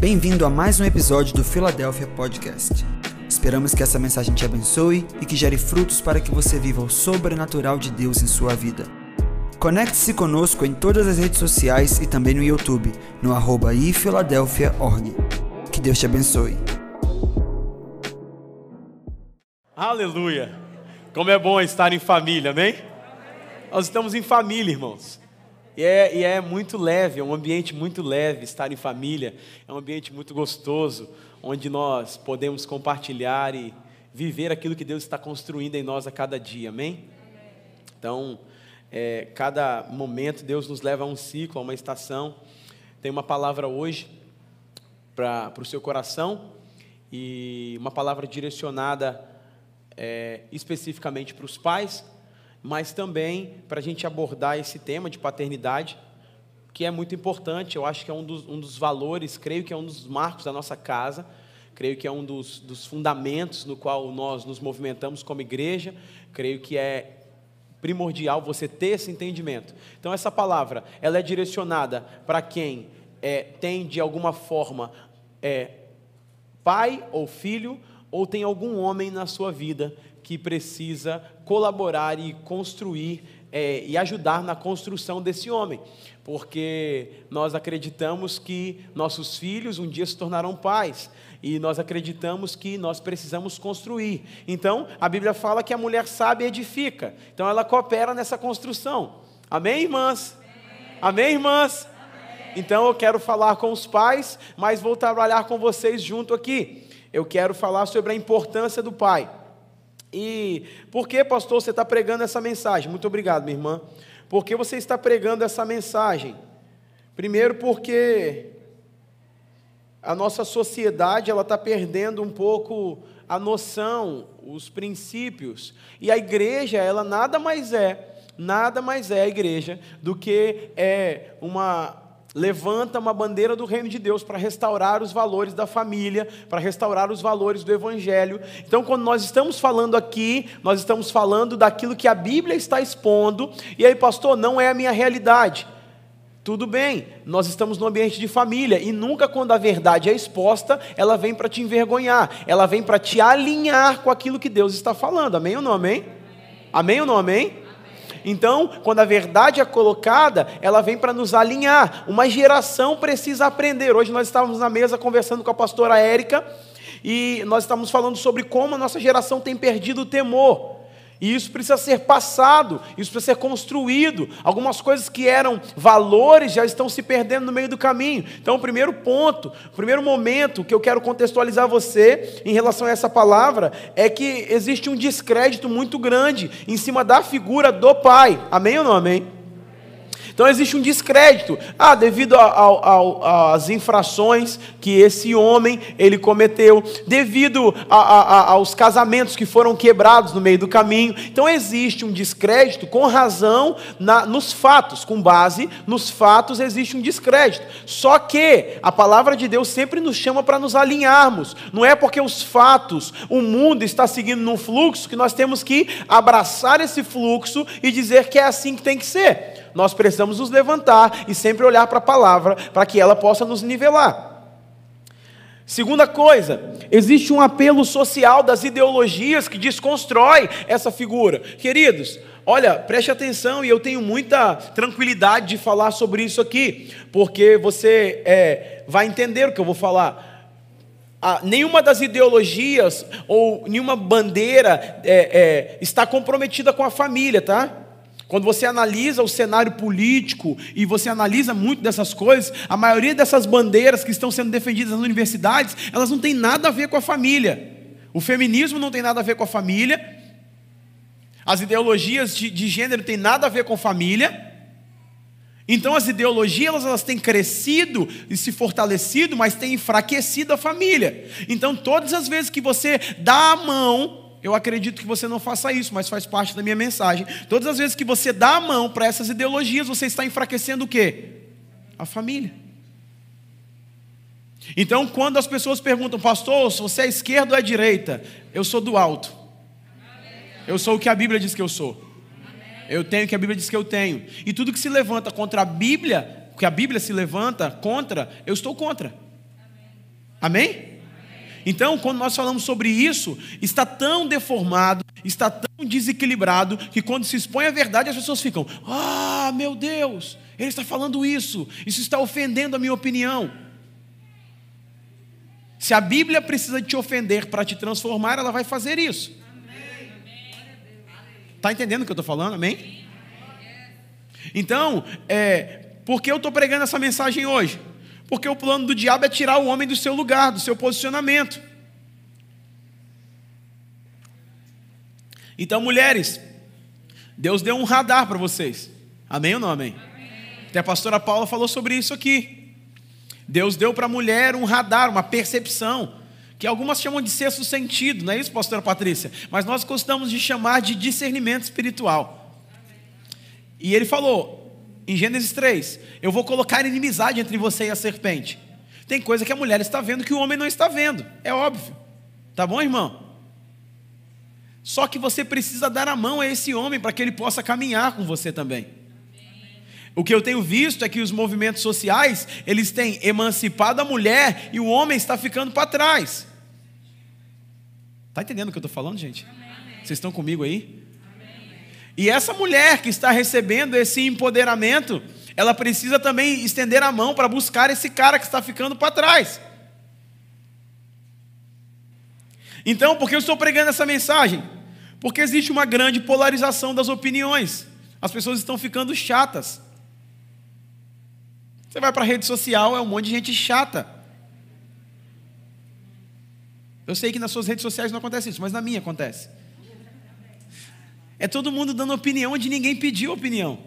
Bem-vindo a mais um episódio do Philadelphia Podcast. Esperamos que essa mensagem te abençoe e que gere frutos para que você viva o sobrenatural de Deus em sua vida. Conecte-se conosco em todas as redes sociais e também no YouTube, no arroba ifiladelphia.org. Que Deus te abençoe. Aleluia! Como é bom estar em família, amém? Nós estamos em família, irmãos. E é, e é, muito leve, é um ambiente muito leve estar em família, é um ambiente muito gostoso, onde nós podemos compartilhar e viver aquilo que Deus está construindo em nós a cada dia, amém? Então, é, cada momento Deus nos leva a um ciclo, a uma estação. Tem uma palavra hoje para o seu coração e uma palavra direcionada é, especificamente para os pais mas também para a gente abordar esse tema de paternidade, que é muito importante, eu acho que é um dos, um dos valores, creio que é um dos marcos da nossa casa, creio que é um dos, dos fundamentos no qual nós nos movimentamos como igreja, creio que é primordial você ter esse entendimento. Então essa palavra, ela é direcionada para quem é, tem de alguma forma é, pai ou filho, ou tem algum homem na sua vida que precisa colaborar e construir é, e ajudar na construção desse homem, porque nós acreditamos que nossos filhos um dia se tornarão pais e nós acreditamos que nós precisamos construir. Então, a Bíblia fala que a mulher sábia edifica, então ela coopera nessa construção. Amém, irmãs? Amém, Amém irmãs? Amém. Então, eu quero falar com os pais, mas vou trabalhar com vocês junto aqui. Eu quero falar sobre a importância do pai. E por que, pastor, você está pregando essa mensagem? Muito obrigado, minha irmã. Por que você está pregando essa mensagem? Primeiro, porque a nossa sociedade ela está perdendo um pouco a noção, os princípios. E a igreja, ela nada mais é, nada mais é a igreja do que é uma levanta uma bandeira do reino de Deus para restaurar os valores da família, para restaurar os valores do evangelho. Então, quando nós estamos falando aqui, nós estamos falando daquilo que a Bíblia está expondo, e aí, pastor, não é a minha realidade. Tudo bem, nós estamos no ambiente de família e nunca quando a verdade é exposta, ela vem para te envergonhar, ela vem para te alinhar com aquilo que Deus está falando. Amém ou não amém? Amém, amém ou não amém? Então, quando a verdade é colocada, ela vem para nos alinhar. Uma geração precisa aprender. Hoje nós estávamos na mesa conversando com a pastora Érica e nós estamos falando sobre como a nossa geração tem perdido o temor. E isso precisa ser passado, isso precisa ser construído. Algumas coisas que eram valores já estão se perdendo no meio do caminho. Então, o primeiro ponto, o primeiro momento que eu quero contextualizar você em relação a essa palavra é que existe um descrédito muito grande em cima da figura do pai. Amém ou não amém? Então existe um descrédito. Ah, devido às infrações que esse homem ele cometeu, devido a, a, aos casamentos que foram quebrados no meio do caminho. Então existe um descrédito com razão na, nos fatos, com base nos fatos existe um descrédito. Só que a palavra de Deus sempre nos chama para nos alinharmos. Não é porque os fatos, o mundo está seguindo num fluxo que nós temos que abraçar esse fluxo e dizer que é assim que tem que ser nós precisamos nos levantar e sempre olhar para a palavra para que ela possa nos nivelar. Segunda coisa, existe um apelo social das ideologias que desconstrói essa figura. Queridos, olha, preste atenção e eu tenho muita tranquilidade de falar sobre isso aqui, porque você é, vai entender o que eu vou falar. Ah, nenhuma das ideologias ou nenhuma bandeira é, é, está comprometida com a família, tá? Quando você analisa o cenário político e você analisa muito dessas coisas, a maioria dessas bandeiras que estão sendo defendidas nas universidades, elas não têm nada a ver com a família. O feminismo não tem nada a ver com a família. As ideologias de, de gênero têm nada a ver com família. Então as ideologias elas, elas têm crescido e se fortalecido, mas têm enfraquecido a família. Então todas as vezes que você dá a mão eu acredito que você não faça isso, mas faz parte da minha mensagem. Todas as vezes que você dá a mão para essas ideologias, você está enfraquecendo o quê? A família. Então, quando as pessoas perguntam, pastor, se você é esquerda ou é direita? Eu sou do alto. Eu sou o que a Bíblia diz que eu sou. Eu tenho o que a Bíblia diz que eu tenho. E tudo que se levanta contra a Bíblia, que a Bíblia se levanta contra, eu estou contra. Amém? Então, quando nós falamos sobre isso, está tão deformado, está tão desequilibrado, que quando se expõe a verdade, as pessoas ficam: Ah, meu Deus, ele está falando isso, isso está ofendendo a minha opinião. Se a Bíblia precisa te ofender para te transformar, ela vai fazer isso. Está entendendo o que eu estou falando? Amém? Então, é, por que eu estou pregando essa mensagem hoje? Porque o plano do diabo é tirar o homem do seu lugar, do seu posicionamento. Então, mulheres, Deus deu um radar para vocês. Amém ou não amém? amém? Até a pastora Paula falou sobre isso aqui. Deus deu para a mulher um radar, uma percepção, que algumas chamam de sexto sentido, não é isso, pastora Patrícia? Mas nós gostamos de chamar de discernimento espiritual. E ele falou: em Gênesis 3, eu vou colocar inimizade entre você e a serpente. Tem coisa que a mulher está vendo que o homem não está vendo, é óbvio. Tá bom, irmão? Só que você precisa dar a mão a esse homem para que ele possa caminhar com você também. O que eu tenho visto é que os movimentos sociais, eles têm emancipado a mulher e o homem está ficando para trás. Tá entendendo o que eu estou falando, gente? Vocês estão comigo aí? E essa mulher que está recebendo esse empoderamento, ela precisa também estender a mão para buscar esse cara que está ficando para trás. Então, por que eu estou pregando essa mensagem? Porque existe uma grande polarização das opiniões. As pessoas estão ficando chatas. Você vai para a rede social, é um monte de gente chata. Eu sei que nas suas redes sociais não acontece isso, mas na minha acontece. É todo mundo dando opinião onde ninguém pediu opinião.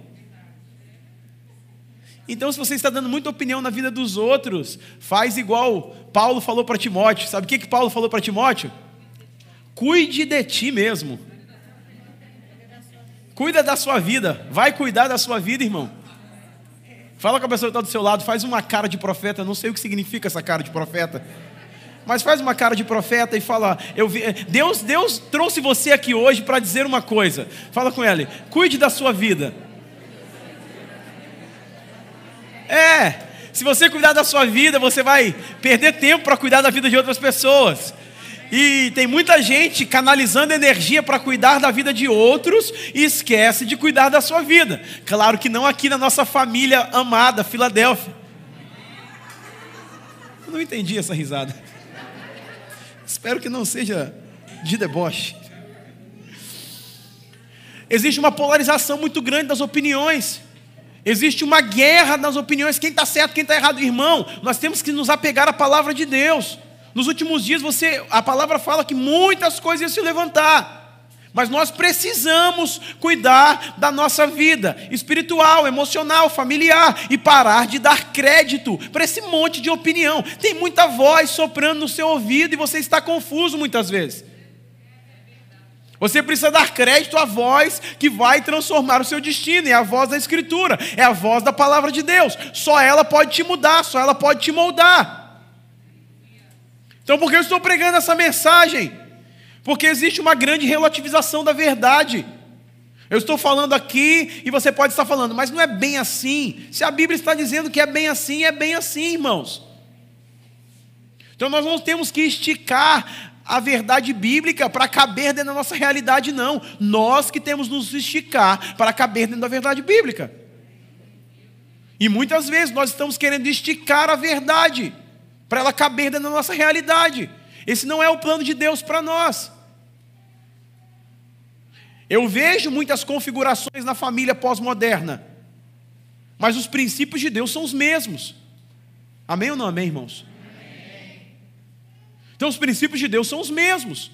Então, se você está dando muita opinião na vida dos outros, faz igual Paulo falou para Timóteo. Sabe o que, que Paulo falou para Timóteo? Cuide de ti mesmo. Cuida da sua vida. Vai cuidar da sua vida, irmão. Fala com a pessoa que está do seu lado, faz uma cara de profeta. Não sei o que significa essa cara de profeta mas faz uma cara de profeta e fala: eu vi, Deus, Deus trouxe você aqui hoje para dizer uma coisa. Fala com ele: cuide da sua vida. É, se você cuidar da sua vida, você vai perder tempo para cuidar da vida de outras pessoas. E tem muita gente canalizando energia para cuidar da vida de outros e esquece de cuidar da sua vida. Claro que não aqui na nossa família amada, Filadélfia. Eu não entendi essa risada. Espero que não seja de deboche. Existe uma polarização muito grande das opiniões. Existe uma guerra nas opiniões, quem está certo, quem está errado. Irmão, nós temos que nos apegar à palavra de Deus. Nos últimos dias, você, a palavra fala que muitas coisas iam se levantar. Mas nós precisamos cuidar da nossa vida espiritual, emocional, familiar e parar de dar crédito para esse monte de opinião. Tem muita voz soprando no seu ouvido e você está confuso muitas vezes. Você precisa dar crédito à voz que vai transformar o seu destino, é a voz da Escritura, é a voz da palavra de Deus. Só ela pode te mudar, só ela pode te moldar. Então, por que eu estou pregando essa mensagem? Porque existe uma grande relativização da verdade. Eu estou falando aqui e você pode estar falando, mas não é bem assim. Se a Bíblia está dizendo que é bem assim, é bem assim, irmãos. Então nós não temos que esticar a verdade bíblica para caber dentro da nossa realidade, não. Nós que temos nos esticar para caber dentro da verdade bíblica. E muitas vezes nós estamos querendo esticar a verdade para ela caber dentro da nossa realidade. Esse não é o plano de Deus para nós. Eu vejo muitas configurações na família pós-moderna, mas os princípios de Deus são os mesmos. Amém ou não amém, irmãos? Amém. Então, os princípios de Deus são os mesmos.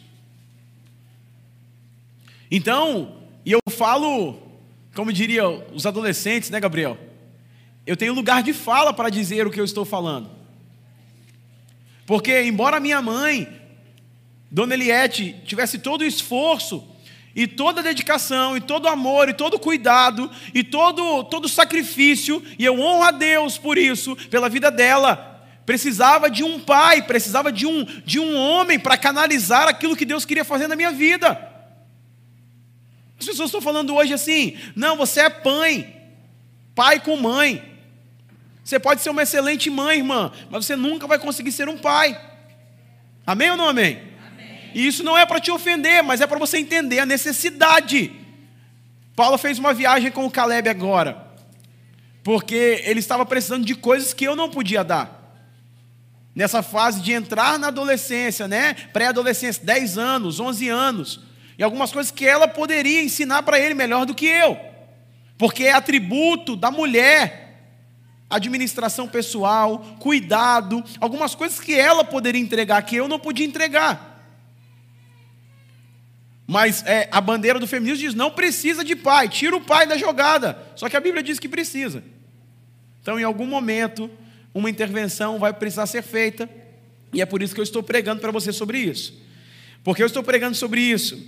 Então, e eu falo, como diria os adolescentes, né, Gabriel? Eu tenho lugar de fala para dizer o que eu estou falando. Porque, embora minha mãe, Dona Eliette, tivesse todo o esforço e toda dedicação, e todo amor, e todo cuidado, e todo, todo sacrifício, e eu honro a Deus por isso, pela vida dela. Precisava de um pai, precisava de um, de um homem para canalizar aquilo que Deus queria fazer na minha vida. As pessoas estão falando hoje assim: não, você é pai, pai com mãe. Você pode ser uma excelente mãe, irmã, mas você nunca vai conseguir ser um pai. Amém ou não amém? E isso não é para te ofender, mas é para você entender a necessidade. Paulo fez uma viagem com o Caleb agora, porque ele estava precisando de coisas que eu não podia dar. Nessa fase de entrar na adolescência, né? Pré-adolescência, 10 anos, 11 anos. E algumas coisas que ela poderia ensinar para ele melhor do que eu. Porque é atributo da mulher administração pessoal, cuidado, algumas coisas que ela poderia entregar que eu não podia entregar. Mas é, a bandeira do feminismo diz: não precisa de pai, tira o pai da jogada. Só que a Bíblia diz que precisa. Então, em algum momento, uma intervenção vai precisar ser feita, e é por isso que eu estou pregando para você sobre isso. Porque eu estou pregando sobre isso.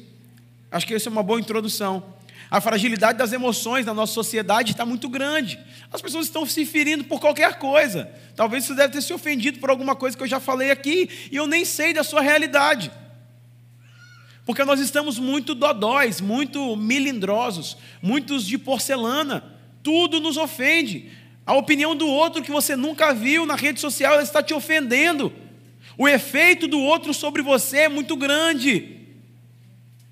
Acho que essa é uma boa introdução. A fragilidade das emoções na nossa sociedade está muito grande. As pessoas estão se ferindo por qualquer coisa. Talvez você deve ter se ofendido por alguma coisa que eu já falei aqui e eu nem sei da sua realidade. Porque nós estamos muito dodóis, muito milindrosos, muitos de porcelana. Tudo nos ofende. A opinião do outro que você nunca viu na rede social, ela está te ofendendo. O efeito do outro sobre você é muito grande.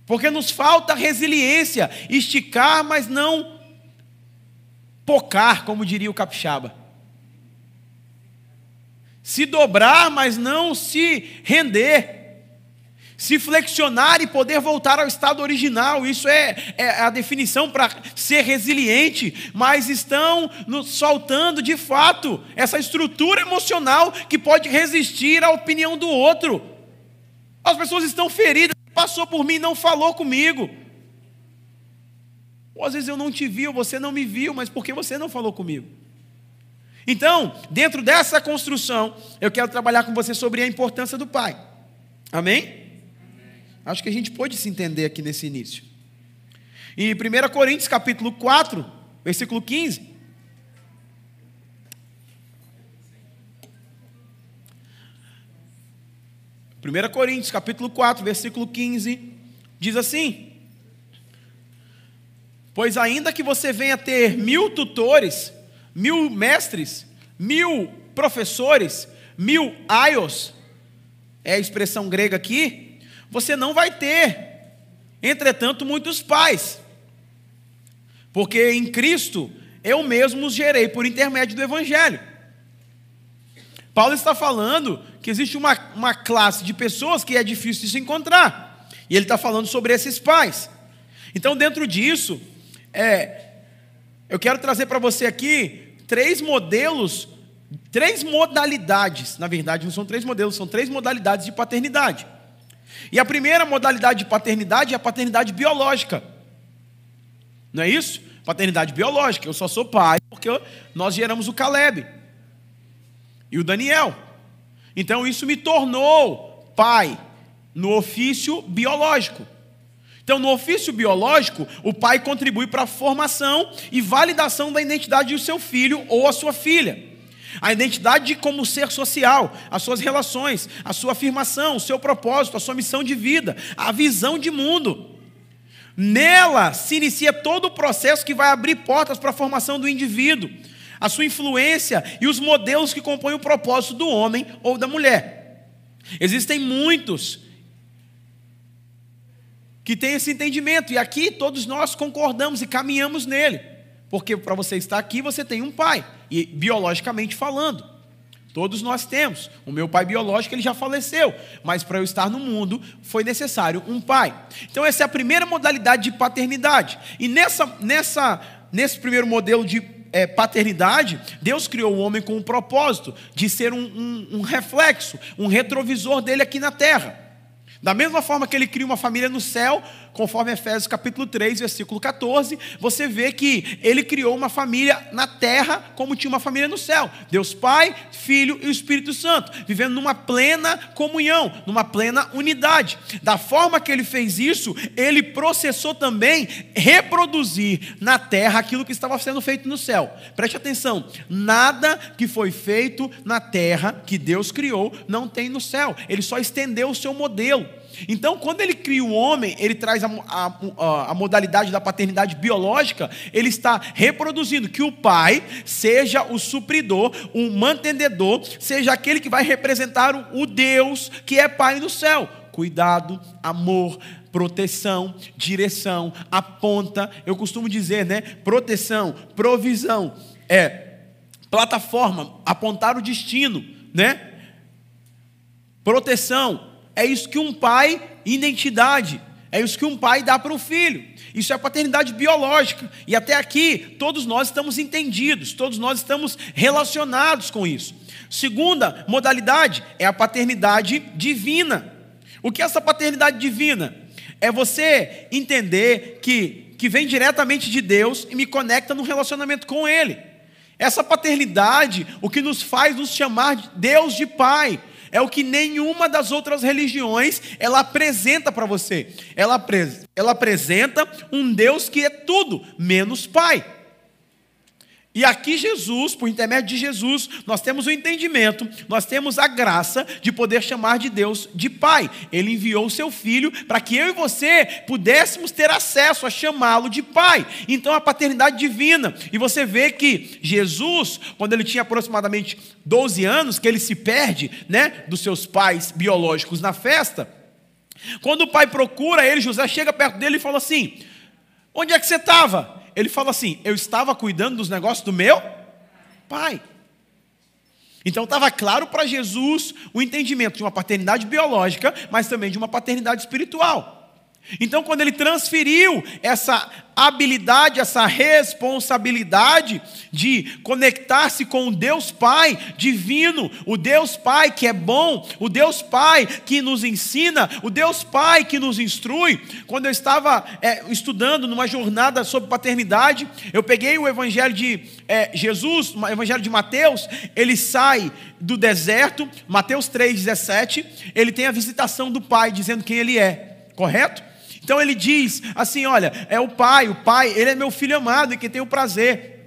Porque nos falta resiliência, esticar, mas não pocar, como diria o capixaba. Se dobrar, mas não se render se flexionar e poder voltar ao estado original. Isso é, é a definição para ser resiliente, mas estão nos soltando de fato essa estrutura emocional que pode resistir à opinião do outro. As pessoas estão feridas, passou por mim não falou comigo. Ou às vezes eu não te vi, ou você não me viu, mas por que você não falou comigo? Então, dentro dessa construção, eu quero trabalhar com você sobre a importância do pai. Amém? Acho que a gente pode se entender aqui nesse início. Em 1 Coríntios capítulo 4, versículo 15. Primeira Coríntios, capítulo 4, versículo 15, diz assim: Pois ainda que você venha ter mil tutores, mil mestres, mil professores, mil aios, é a expressão grega aqui, você não vai ter, entretanto, muitos pais, porque em Cristo eu mesmo os gerei por intermédio do Evangelho. Paulo está falando que existe uma, uma classe de pessoas que é difícil de se encontrar, e ele está falando sobre esses pais. Então, dentro disso, é, eu quero trazer para você aqui três modelos, três modalidades, na verdade, não são três modelos, são três modalidades de paternidade. E a primeira modalidade de paternidade é a paternidade biológica. Não é isso? Paternidade biológica. Eu só sou pai porque nós geramos o Caleb e o Daniel. Então isso me tornou pai no ofício biológico. Então, no ofício biológico, o pai contribui para a formação e validação da identidade do seu filho ou a sua filha. A identidade como ser social, as suas relações, a sua afirmação, o seu propósito, a sua missão de vida, a visão de mundo. Nela se inicia todo o processo que vai abrir portas para a formação do indivíduo, a sua influência e os modelos que compõem o propósito do homem ou da mulher. Existem muitos que têm esse entendimento, e aqui todos nós concordamos e caminhamos nele. Porque para você estar aqui, você tem um pai, e biologicamente falando. Todos nós temos. O meu pai biológico ele já faleceu, mas para eu estar no mundo foi necessário um pai. Então essa é a primeira modalidade de paternidade. E nessa, nessa, nesse primeiro modelo de é, paternidade, Deus criou o homem com o propósito de ser um, um, um reflexo, um retrovisor dele aqui na terra. Da mesma forma que ele cria uma família no céu, conforme Efésios capítulo 3, versículo 14, você vê que ele criou uma família na terra como tinha uma família no céu. Deus Pai, Filho e Espírito Santo, vivendo numa plena comunhão, numa plena unidade. Da forma que ele fez isso, ele processou também reproduzir na terra aquilo que estava sendo feito no céu. Preste atenção, nada que foi feito na terra que Deus criou não tem no céu. Ele só estendeu o seu modelo. Então, quando ele cria o homem, ele traz a, a, a, modalidade da paternidade biológica, ele está reproduzindo que o pai seja o supridor, o mantenedor, seja aquele que vai representar o, Deus que é pai no céu. Cuidado, amor, proteção, direção, aponta. Eu costumo dizer, né? Proteção, provisão, é plataforma, apontar o destino, né? Proteção, é isso que um pai, identidade, é isso que um pai dá para o filho. Isso é paternidade biológica. E até aqui, todos nós estamos entendidos, todos nós estamos relacionados com isso. Segunda modalidade é a paternidade divina. O que é essa paternidade divina? É você entender que, que vem diretamente de Deus e me conecta no relacionamento com Ele. Essa paternidade, o que nos faz nos chamar de Deus de Pai, é o que nenhuma das outras religiões ela apresenta para você. Ela, ela apresenta um Deus que é tudo menos Pai. E aqui Jesus, por intermédio de Jesus, nós temos o entendimento, nós temos a graça de poder chamar de Deus de Pai. Ele enviou o seu Filho para que eu e você pudéssemos ter acesso a chamá-lo de Pai. Então a paternidade divina. E você vê que Jesus, quando ele tinha aproximadamente 12 anos, que ele se perde, né, dos seus pais biológicos na festa, quando o pai procura ele, José chega perto dele e fala assim: Onde é que você estava? Ele fala assim: Eu estava cuidando dos negócios do meu pai. Então estava claro para Jesus o entendimento de uma paternidade biológica, mas também de uma paternidade espiritual. Então, quando ele transferiu essa habilidade, essa responsabilidade de conectar-se com o Deus Pai divino, o Deus Pai que é bom, o Deus Pai que nos ensina, o Deus Pai que nos instrui. Quando eu estava é, estudando numa jornada sobre paternidade, eu peguei o Evangelho de é, Jesus, o Evangelho de Mateus, ele sai do deserto, Mateus 3,17, ele tem a visitação do Pai dizendo quem ele é, correto? Então ele diz assim: olha, é o pai, o pai, ele é meu filho amado e que tem o prazer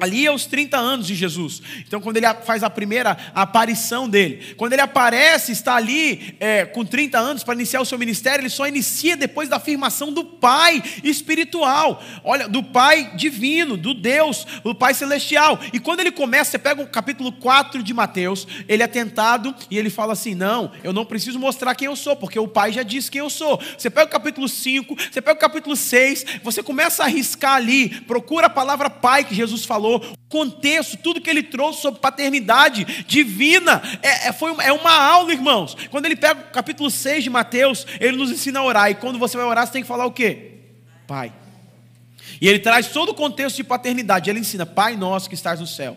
Ali é 30 anos de Jesus. Então, quando ele faz a primeira aparição dele, quando ele aparece, está ali é, com 30 anos para iniciar o seu ministério, ele só inicia depois da afirmação do Pai espiritual, olha, do Pai divino, do Deus, do Pai celestial. E quando ele começa, você pega o capítulo 4 de Mateus, ele é tentado e ele fala assim: Não, eu não preciso mostrar quem eu sou, porque o Pai já disse quem eu sou. Você pega o capítulo 5, você pega o capítulo 6, você começa a arriscar ali, procura a palavra Pai que Jesus falou falou, o contexto, tudo que ele trouxe sobre paternidade divina. É, é, foi uma, é uma aula, irmãos. Quando ele pega o capítulo 6 de Mateus, ele nos ensina a orar. E quando você vai orar, você tem que falar o quê? Pai. E ele traz todo o contexto de paternidade. Ele ensina, Pai nosso que estás no céu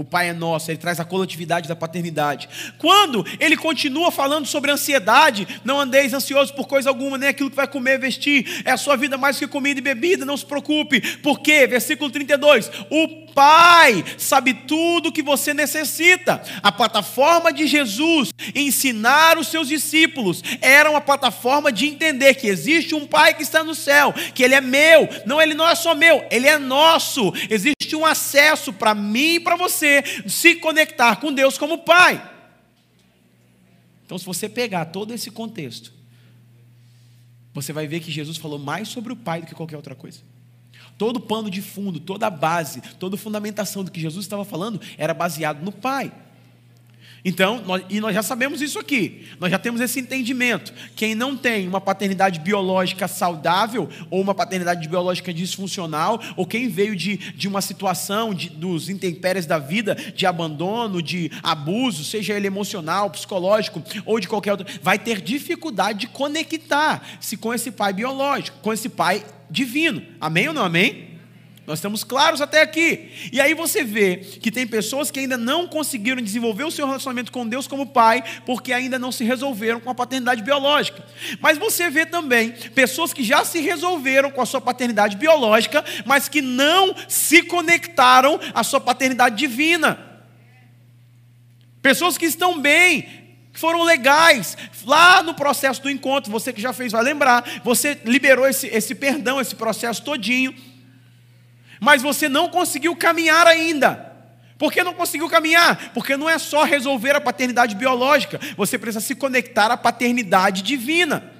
o Pai é nosso, ele traz a coletividade da paternidade. Quando ele continua falando sobre ansiedade, não andeis ansiosos por coisa alguma, nem aquilo que vai comer vestir, é a sua vida mais que comida e bebida, não se preocupe. Porque, versículo 32, o Pai sabe tudo o que você necessita. A plataforma de Jesus ensinar os seus discípulos era uma plataforma de entender que existe um Pai que está no céu, que ele é meu, não ele não é só meu, ele é nosso. Existe um acesso para mim e para você se conectar com Deus como Pai. Então, se você pegar todo esse contexto, você vai ver que Jesus falou mais sobre o Pai do que qualquer outra coisa. Todo pano de fundo, toda a base, toda a fundamentação do que Jesus estava falando era baseado no Pai. Então, nós, e nós já sabemos isso aqui, nós já temos esse entendimento. Quem não tem uma paternidade biológica saudável, ou uma paternidade biológica disfuncional, ou quem veio de, de uma situação de, dos intempéries da vida, de abandono, de abuso, seja ele emocional, psicológico, ou de qualquer outro, vai ter dificuldade de conectar-se com esse pai biológico, com esse pai divino. Amém ou não amém? Nós estamos claros até aqui. E aí você vê que tem pessoas que ainda não conseguiram desenvolver o seu relacionamento com Deus como pai, porque ainda não se resolveram com a paternidade biológica. Mas você vê também pessoas que já se resolveram com a sua paternidade biológica, mas que não se conectaram à sua paternidade divina. Pessoas que estão bem, que foram legais. Lá no processo do encontro, você que já fez vai lembrar, você liberou esse, esse perdão, esse processo todinho mas você não conseguiu caminhar ainda. Por que não conseguiu caminhar? Porque não é só resolver a paternidade biológica, você precisa se conectar à paternidade divina.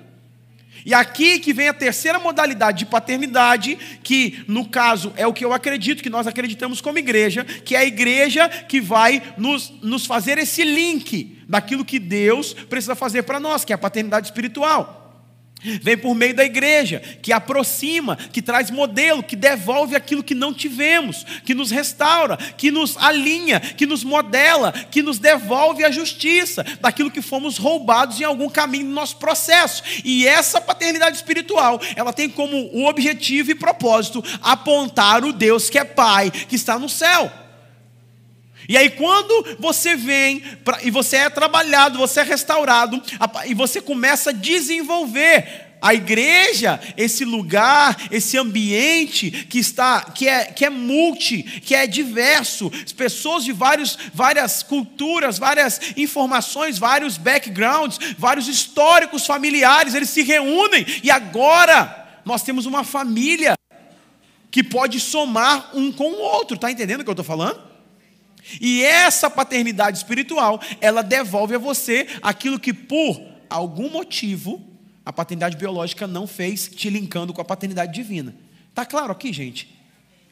E aqui que vem a terceira modalidade de paternidade, que no caso é o que eu acredito, que nós acreditamos como igreja, que é a igreja que vai nos, nos fazer esse link daquilo que Deus precisa fazer para nós, que é a paternidade espiritual. Vem por meio da igreja, que aproxima, que traz modelo, que devolve aquilo que não tivemos, que nos restaura, que nos alinha, que nos modela, que nos devolve a justiça daquilo que fomos roubados em algum caminho no nosso processo. E essa paternidade espiritual, ela tem como objetivo e propósito apontar o Deus que é Pai, que está no céu. E aí, quando você vem pra, e você é trabalhado, você é restaurado, e você começa a desenvolver a igreja, esse lugar, esse ambiente que está, que é, que é multi, que é diverso, pessoas de vários, várias culturas, várias informações, vários backgrounds, vários históricos familiares, eles se reúnem e agora nós temos uma família que pode somar um com o outro, está entendendo o que eu estou falando? E essa paternidade espiritual, ela devolve a você aquilo que por algum motivo a paternidade biológica não fez, te linkando com a paternidade divina. Tá claro aqui, gente?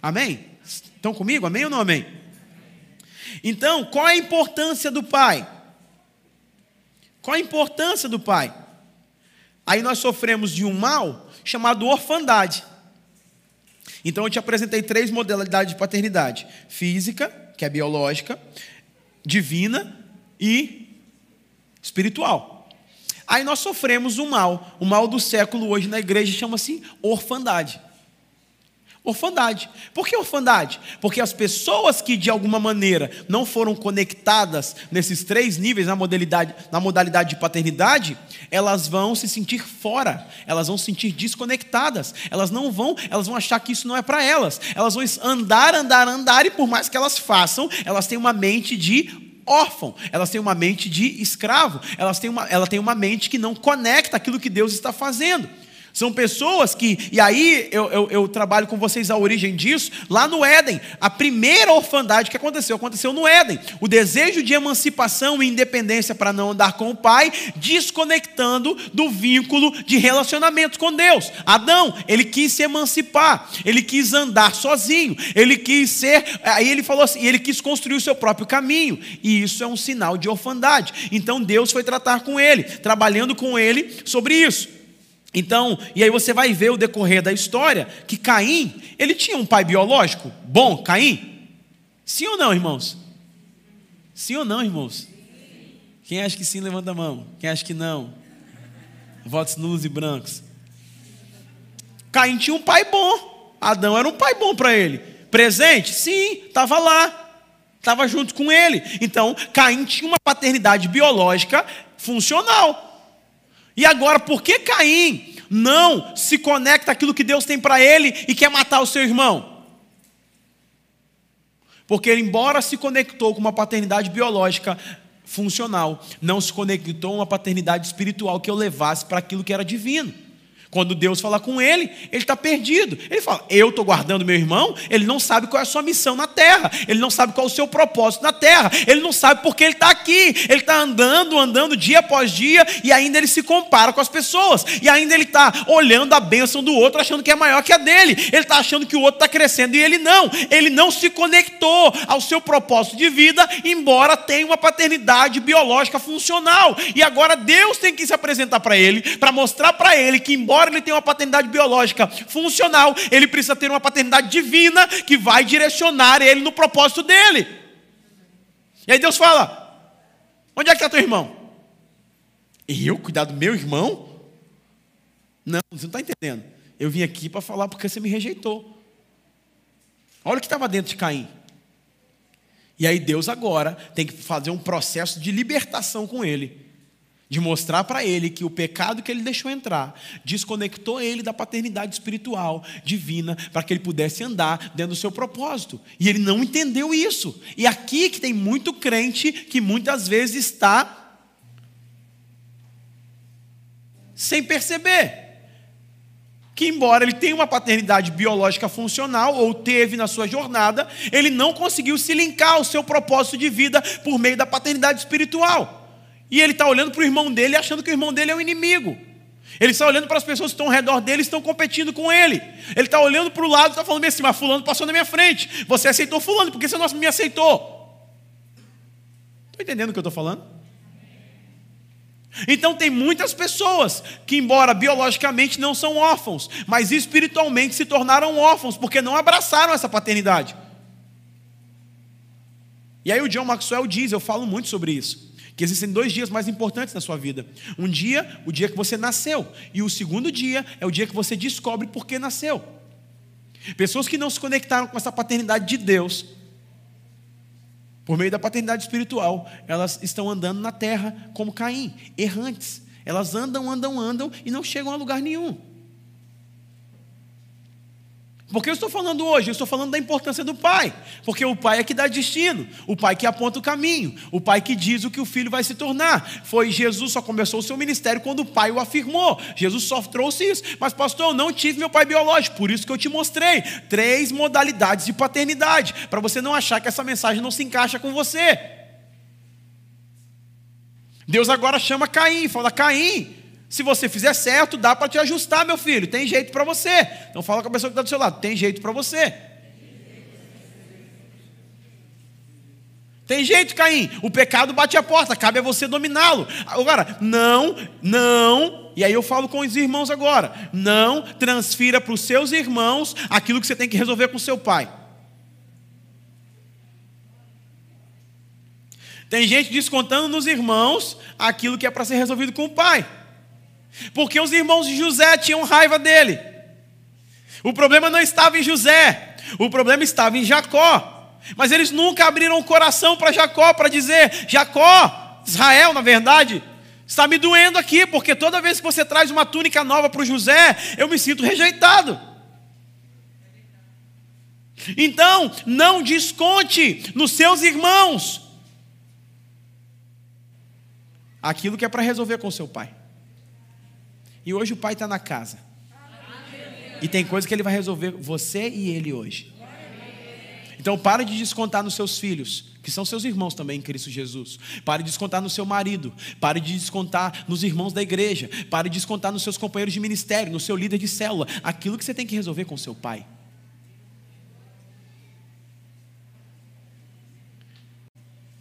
Amém? Estão comigo? Amém ou não amém? Então, qual é a importância do pai? Qual a importância do pai? Aí nós sofremos de um mal chamado orfandade. Então eu te apresentei três modalidades de paternidade: física, que é biológica, divina e espiritual. Aí nós sofremos o mal. O mal do século hoje na igreja chama-se orfandade. Orfandade. Por que orfandade? Porque as pessoas que de alguma maneira não foram conectadas nesses três níveis na modalidade, na modalidade de paternidade, elas vão se sentir fora, elas vão se sentir desconectadas, elas não vão, elas vão achar que isso não é para elas. Elas vão andar, andar, andar e por mais que elas façam, elas têm uma mente de órfão, elas têm uma mente de escravo, elas têm uma, ela tem uma mente que não conecta aquilo que Deus está fazendo. São pessoas que, e aí eu, eu, eu, trabalho com vocês a origem disso, lá no Éden, a primeira orfandade que aconteceu, aconteceu no Éden. O desejo de emancipação e independência para não andar com o pai, desconectando do vínculo de relacionamento com Deus. Adão, ele quis se emancipar, ele quis andar sozinho, ele quis ser, aí ele falou assim, ele quis construir o seu próprio caminho, e isso é um sinal de orfandade. Então Deus foi tratar com ele, trabalhando com ele sobre isso. Então, e aí você vai ver o decorrer da história que Caim, ele tinha um pai biológico bom, Caim? Sim ou não, irmãos? Sim ou não, irmãos? Quem acha que sim, levanta a mão. Quem acha que não? Votos nulos e brancos. Caim tinha um pai bom. Adão era um pai bom para ele. Presente? Sim, estava lá. Estava junto com ele. Então, Caim tinha uma paternidade biológica funcional. E agora, por que Caim não se conecta àquilo que Deus tem para ele e quer matar o seu irmão? Porque ele, embora se conectou com uma paternidade biológica funcional, não se conectou a uma paternidade espiritual que eu levasse para aquilo que era divino. Quando Deus fala com ele, ele está perdido. Ele fala: Eu estou guardando meu irmão. Ele não sabe qual é a sua missão na terra. Ele não sabe qual é o seu propósito na terra. Ele não sabe por que ele está aqui. Ele está andando, andando dia após dia. E ainda ele se compara com as pessoas. E ainda ele está olhando a bênção do outro, achando que é maior que a dele. Ele está achando que o outro está crescendo e ele não. Ele não se conectou ao seu propósito de vida, embora tenha uma paternidade biológica funcional. E agora Deus tem que se apresentar para ele, para mostrar para ele que, embora embora ele tenha uma paternidade biológica funcional, ele precisa ter uma paternidade divina que vai direcionar ele no propósito dele. E aí Deus fala: Onde é que está teu irmão? E eu cuidar do meu irmão? Não, você não está entendendo. Eu vim aqui para falar porque você me rejeitou. Olha o que estava dentro de Caim. E aí Deus agora tem que fazer um processo de libertação com ele de mostrar para ele que o pecado que ele deixou entrar desconectou ele da paternidade espiritual divina para que ele pudesse andar dentro do seu propósito. E ele não entendeu isso. E aqui que tem muito crente que muitas vezes está sem perceber que, embora ele tenha uma paternidade biológica funcional, ou teve na sua jornada, ele não conseguiu se linkar ao seu propósito de vida por meio da paternidade espiritual. E ele está olhando para o irmão dele achando que o irmão dele é o inimigo. Ele está olhando para as pessoas que estão ao redor dele e estão competindo com ele. Ele está olhando para o lado e está falando assim: mas Fulano passou na minha frente. Você aceitou Fulano, por que você não me aceitou? Estou entendendo o que eu estou falando? Então tem muitas pessoas que, embora biologicamente não são órfãos, mas espiritualmente se tornaram órfãos porque não abraçaram essa paternidade. E aí o John Maxwell diz, eu falo muito sobre isso, que existem dois dias mais importantes na sua vida. Um dia, o dia que você nasceu, e o segundo dia é o dia que você descobre por que nasceu. Pessoas que não se conectaram com essa paternidade de Deus por meio da paternidade espiritual, elas estão andando na terra como Caim, errantes. Elas andam, andam, andam e não chegam a lugar nenhum. Por que eu estou falando hoje? Eu estou falando da importância do pai. Porque o pai é que dá destino, o pai que aponta o caminho, o pai que diz o que o filho vai se tornar. Foi Jesus só começou o seu ministério quando o pai o afirmou. Jesus só trouxe isso. Mas, pastor, eu não tive meu pai biológico, por isso que eu te mostrei três modalidades de paternidade, para você não achar que essa mensagem não se encaixa com você. Deus agora chama Caim, fala: Caim, se você fizer certo, dá para te ajustar, meu filho. Tem jeito para você. Então fala com a pessoa que está do seu lado. Tem jeito para você. Tem jeito, Caim. O pecado bate a porta, cabe a você dominá-lo. Agora, não, não. E aí eu falo com os irmãos agora. Não transfira para os seus irmãos aquilo que você tem que resolver com seu pai. Tem gente descontando nos irmãos aquilo que é para ser resolvido com o pai. Porque os irmãos de José tinham raiva dele. O problema não estava em José, o problema estava em Jacó. Mas eles nunca abriram o coração para Jacó para dizer: Jacó, Israel, na verdade, está me doendo aqui, porque toda vez que você traz uma túnica nova para o José, eu me sinto rejeitado. Então, não desconte nos seus irmãos aquilo que é para resolver com seu pai. E hoje o pai está na casa. E tem coisa que ele vai resolver você e ele hoje. Então pare de descontar nos seus filhos, que são seus irmãos também em Cristo Jesus. Pare de descontar no seu marido. Pare de descontar nos irmãos da igreja. Pare de descontar nos seus companheiros de ministério, no seu líder de célula. Aquilo que você tem que resolver com seu pai.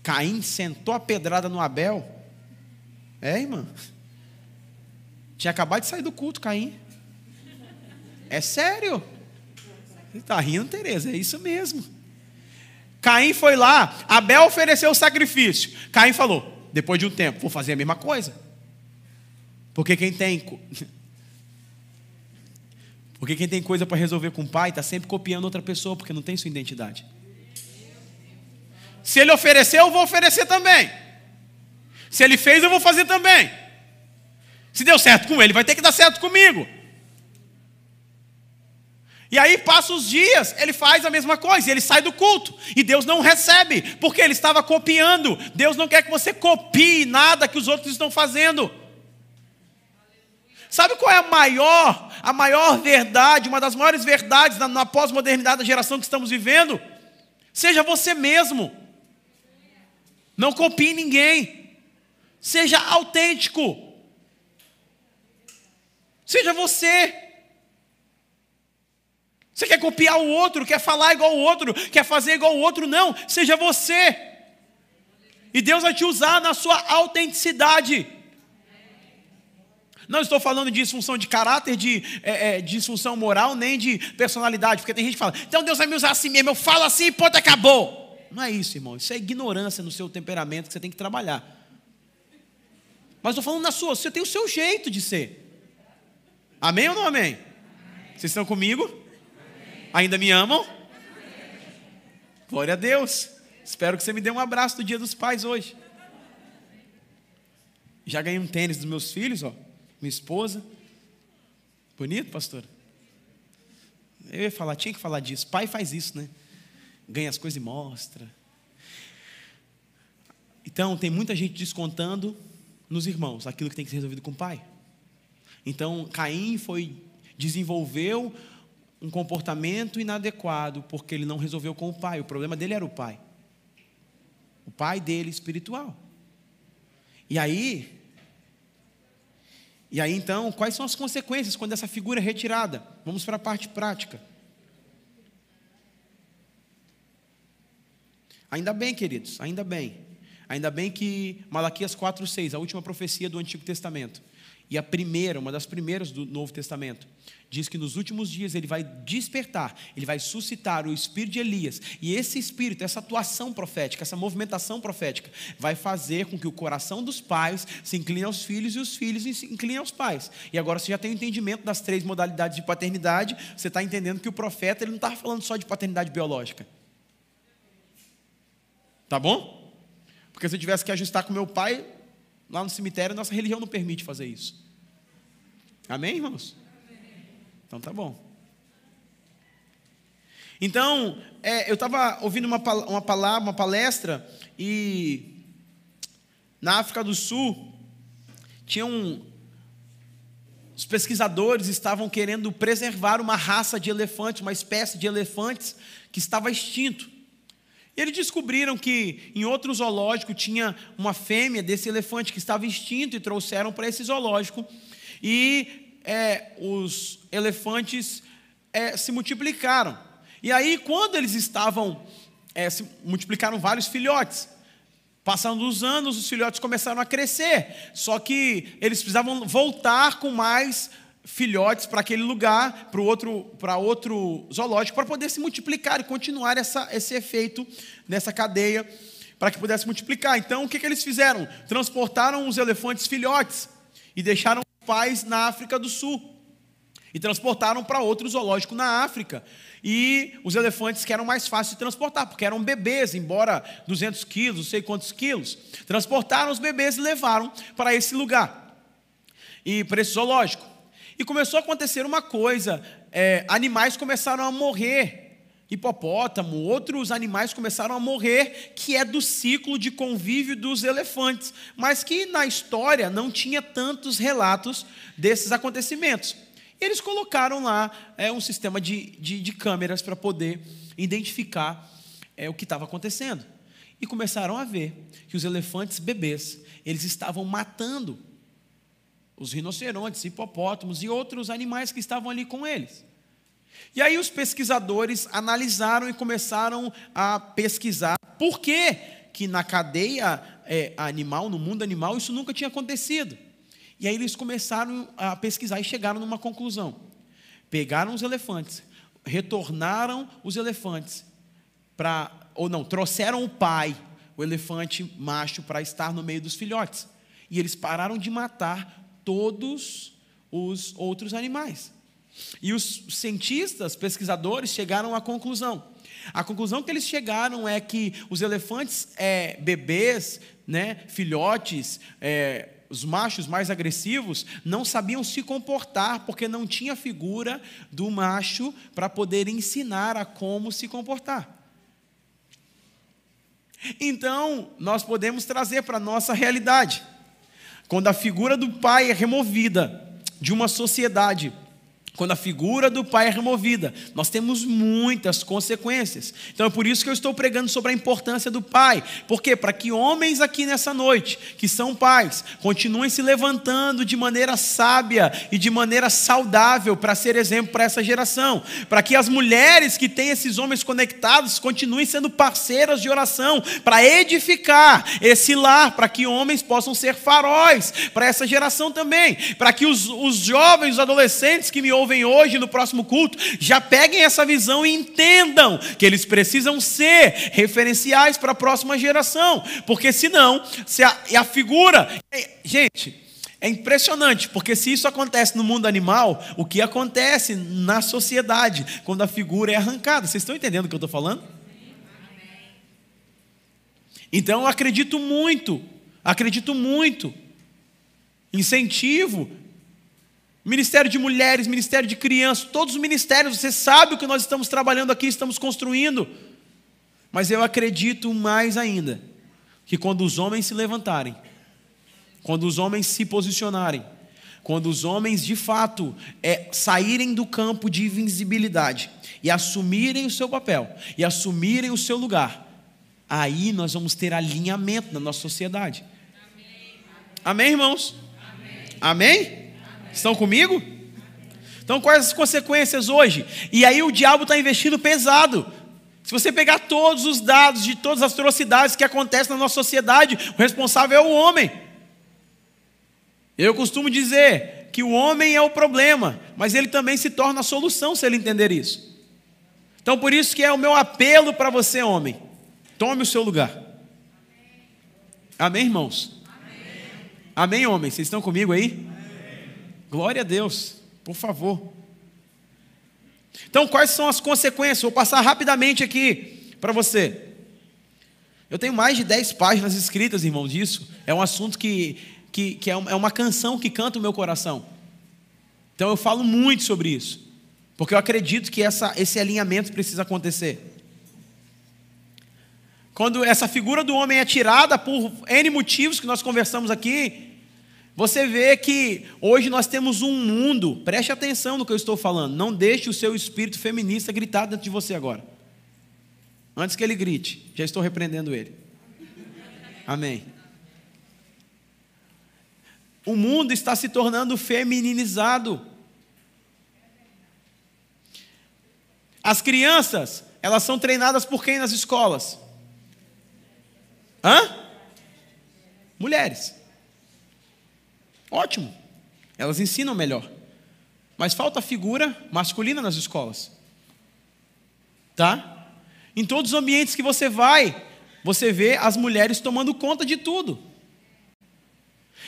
Caim sentou a pedrada no Abel. É, irmã? Tinha acabado de sair do culto, Caim. É sério? Você está rindo, Tereza? É isso mesmo. Caim foi lá, Abel ofereceu o sacrifício. Caim falou: depois de um tempo, vou fazer a mesma coisa. Porque quem tem. Porque quem tem coisa para resolver com o pai está sempre copiando outra pessoa, porque não tem sua identidade. Se ele ofereceu, eu vou oferecer também. Se ele fez, eu vou fazer também. Se deu certo com ele, vai ter que dar certo comigo. E aí passa os dias, ele faz a mesma coisa, ele sai do culto, e Deus não recebe, porque ele estava copiando. Deus não quer que você copie nada que os outros estão fazendo. Sabe qual é a maior, a maior verdade, uma das maiores verdades na, na pós-modernidade da geração que estamos vivendo? Seja você mesmo. Não copie ninguém. Seja autêntico. Seja você. Você quer copiar o outro, quer falar igual o outro, quer fazer igual o outro? Não, seja você. E Deus vai te usar na sua autenticidade. Não estou falando de disfunção de caráter, de é, é, disfunção moral, nem de personalidade, porque tem gente que fala, então Deus vai me usar assim mesmo, eu falo assim e ponto, acabou. Não é isso, irmão. Isso é ignorância no seu temperamento que você tem que trabalhar. Mas estou falando na sua, você tem o seu jeito de ser. Amém ou não amém? Vocês estão comigo? Ainda me amam? Glória a Deus. Espero que você me dê um abraço do Dia dos Pais hoje. Já ganhei um tênis dos meus filhos, ó. Minha esposa. Bonito, pastor? Eu ia falar, tinha que falar disso. Pai faz isso, né? Ganha as coisas e mostra. Então, tem muita gente descontando nos irmãos aquilo que tem que ser resolvido com o pai. Então Caim foi desenvolveu um comportamento inadequado porque ele não resolveu com o pai. O problema dele era o pai. O pai dele espiritual. E aí, e aí então, quais são as consequências quando essa figura é retirada? Vamos para a parte prática. Ainda bem, queridos, ainda bem. Ainda bem que Malaquias 4:6, a última profecia do Antigo Testamento, e a primeira, uma das primeiras do Novo Testamento, diz que nos últimos dias ele vai despertar, ele vai suscitar o espírito de Elias. E esse espírito, essa atuação profética, essa movimentação profética, vai fazer com que o coração dos pais se incline aos filhos e os filhos se inclinem aos pais. E agora você já tem o entendimento das três modalidades de paternidade, você está entendendo que o profeta ele não está falando só de paternidade biológica. Tá bom? Porque se eu tivesse que ajustar com meu pai, lá no cemitério, nossa religião não permite fazer isso. Amém, irmãos? Então tá bom. Então, é, eu estava ouvindo uma, uma palavra, uma palestra, e na África do Sul tinha um, os pesquisadores estavam querendo preservar uma raça de elefantes, uma espécie de elefantes que estava extinto. E eles descobriram que em outro zoológico tinha uma fêmea desse elefante que estava extinto e trouxeram para esse zoológico. E é, os elefantes é, se multiplicaram. E aí, quando eles estavam, é, se multiplicaram vários filhotes. Passando os anos, os filhotes começaram a crescer. Só que eles precisavam voltar com mais filhotes para aquele lugar, para outro, para outro zoológico, para poder se multiplicar e continuar essa, esse efeito nessa cadeia, para que pudesse multiplicar. Então, o que, que eles fizeram? Transportaram os elefantes filhotes e deixaram os pais na África do Sul. E transportaram para outro zoológico na África. E os elefantes que eram mais fáceis de transportar, porque eram bebês, embora 200 quilos, não sei quantos quilos. Transportaram os bebês e levaram para esse lugar. E para esse zoológico. E começou a acontecer uma coisa: é, animais começaram a morrer. Hipopótamo, outros animais começaram a morrer, que é do ciclo de convívio dos elefantes, mas que na história não tinha tantos relatos desses acontecimentos. E eles colocaram lá é, um sistema de, de, de câmeras para poder identificar é, o que estava acontecendo. E começaram a ver que os elefantes bebês, eles estavam matando os rinocerontes, hipopótamos e outros animais que estavam ali com eles. E aí os pesquisadores analisaram e começaram a pesquisar por que, que na cadeia é, animal, no mundo animal, isso nunca tinha acontecido. E aí eles começaram a pesquisar e chegaram numa conclusão. Pegaram os elefantes, retornaram os elefantes para, ou não, trouxeram o pai, o elefante macho, para estar no meio dos filhotes. E eles pararam de matar todos os outros animais. E os cientistas, pesquisadores, chegaram à conclusão. A conclusão que eles chegaram é que os elefantes é, bebês, né, filhotes, é, os machos mais agressivos, não sabiam se comportar, porque não tinha figura do macho para poder ensinar a como se comportar. Então, nós podemos trazer para a nossa realidade. Quando a figura do pai é removida de uma sociedade, quando a figura do pai é removida, nós temos muitas consequências. Então é por isso que eu estou pregando sobre a importância do pai. Por quê? Para que homens aqui nessa noite, que são pais, continuem se levantando de maneira sábia e de maneira saudável para ser exemplo para essa geração. Para que as mulheres que têm esses homens conectados continuem sendo parceiras de oração para edificar esse lar, para que homens possam ser faróis para essa geração também. Para que os, os jovens, os adolescentes que me ouvem ouvem hoje no próximo culto, já peguem essa visão e entendam que eles precisam ser referenciais para a próxima geração, porque senão, se a, a figura. É, gente, é impressionante, porque se isso acontece no mundo animal, o que acontece na sociedade quando a figura é arrancada? Vocês estão entendendo o que eu estou falando? Então eu acredito muito, acredito muito. Incentivo Ministério de mulheres, ministério de crianças, todos os ministérios, você sabe o que nós estamos trabalhando aqui, estamos construindo. Mas eu acredito mais ainda que quando os homens se levantarem, quando os homens se posicionarem, quando os homens de fato é, saírem do campo de invisibilidade e assumirem o seu papel e assumirem o seu lugar, aí nós vamos ter alinhamento na nossa sociedade. Amém, Amém irmãos? Amém? Amém? Estão comigo? Então, quais as consequências hoje? E aí o diabo está investindo pesado. Se você pegar todos os dados de todas as atrocidades que acontecem na nossa sociedade, o responsável é o homem. Eu costumo dizer que o homem é o problema, mas ele também se torna a solução se ele entender isso. Então, por isso que é o meu apelo para você, homem. Tome o seu lugar. Amém, irmãos? Amém, Amém homens? Vocês estão comigo aí? Glória a Deus. Por favor. Então, quais são as consequências? Vou passar rapidamente aqui para você. Eu tenho mais de 10 páginas escritas, irmão, disso. É um assunto que, que, que é, é uma canção que canta o meu coração. Então, eu falo muito sobre isso. Porque eu acredito que essa, esse alinhamento precisa acontecer. Quando essa figura do homem é tirada por N motivos que nós conversamos aqui, você vê que hoje nós temos um mundo, preste atenção no que eu estou falando, não deixe o seu espírito feminista gritar dentro de você agora. Antes que ele grite, já estou repreendendo ele. Amém. O mundo está se tornando feminilizado. As crianças, elas são treinadas por quem nas escolas? Hã? Mulheres. Ótimo, elas ensinam melhor. Mas falta figura masculina nas escolas. Tá? Em todos os ambientes que você vai, você vê as mulheres tomando conta de tudo.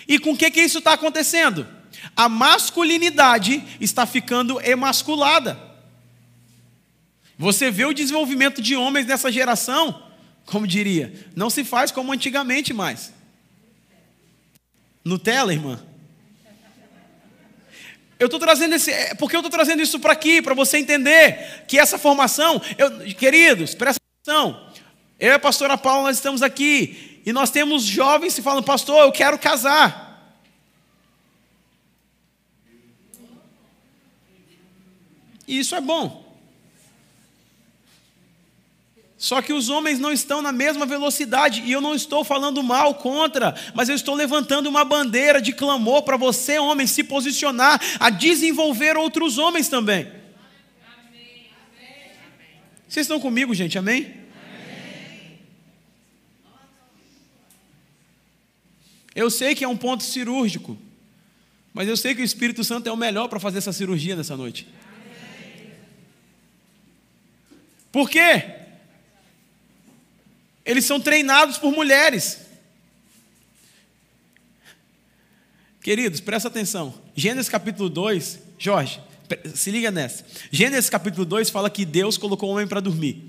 E com o que, que isso está acontecendo? A masculinidade está ficando emasculada. Você vê o desenvolvimento de homens nessa geração, como diria, não se faz como antigamente mais. Nutella, irmã? Eu estou trazendo esse, é, porque eu estou trazendo isso para aqui, para você entender que essa formação, eu, queridos, presta atenção. Eu e a pastora Paula, nós estamos aqui e nós temos jovens que falam, pastor, eu quero casar. E isso é bom. Só que os homens não estão na mesma velocidade, e eu não estou falando mal contra, mas eu estou levantando uma bandeira de clamor para você, homem, se posicionar a desenvolver outros homens também. Amém. Vocês estão comigo, gente? Amém? Eu sei que é um ponto cirúrgico, mas eu sei que o Espírito Santo é o melhor para fazer essa cirurgia nessa noite. Por quê? Eles são treinados por mulheres. Queridos, presta atenção. Gênesis capítulo 2, Jorge, se liga nessa. Gênesis capítulo 2 fala que Deus colocou o homem para dormir.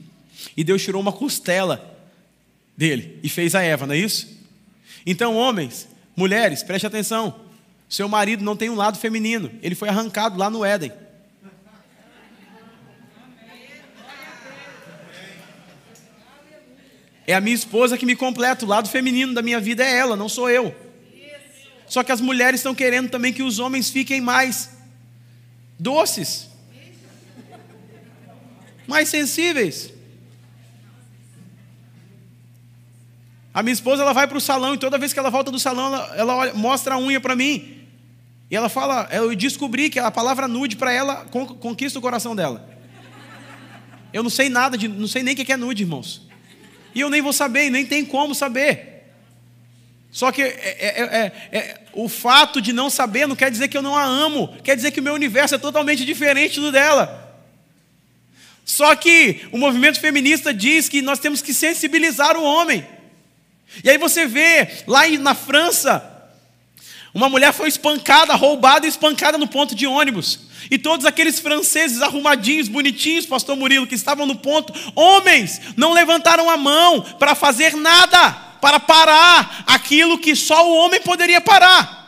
E Deus tirou uma costela dele e fez a Eva, não é isso? Então, homens, mulheres, preste atenção. Seu marido não tem um lado feminino, ele foi arrancado lá no Éden. É a minha esposa que me completa, o lado feminino da minha vida é ela, não sou eu. Só que as mulheres estão querendo também que os homens fiquem mais doces, mais sensíveis. A minha esposa ela vai para o salão e toda vez que ela volta do salão, ela, ela olha, mostra a unha para mim. E ela fala, eu descobri que a palavra nude para ela conquista o coração dela. Eu não sei nada de, não sei nem o que é nude, irmãos. E eu nem vou saber, nem tem como saber. Só que é, é, é, é, o fato de não saber não quer dizer que eu não a amo, quer dizer que o meu universo é totalmente diferente do dela. Só que o movimento feminista diz que nós temos que sensibilizar o homem. E aí você vê lá na França, uma mulher foi espancada, roubada e espancada no ponto de ônibus. E todos aqueles franceses arrumadinhos, bonitinhos, pastor Murilo, que estavam no ponto, homens, não levantaram a mão para fazer nada, para parar aquilo que só o homem poderia parar.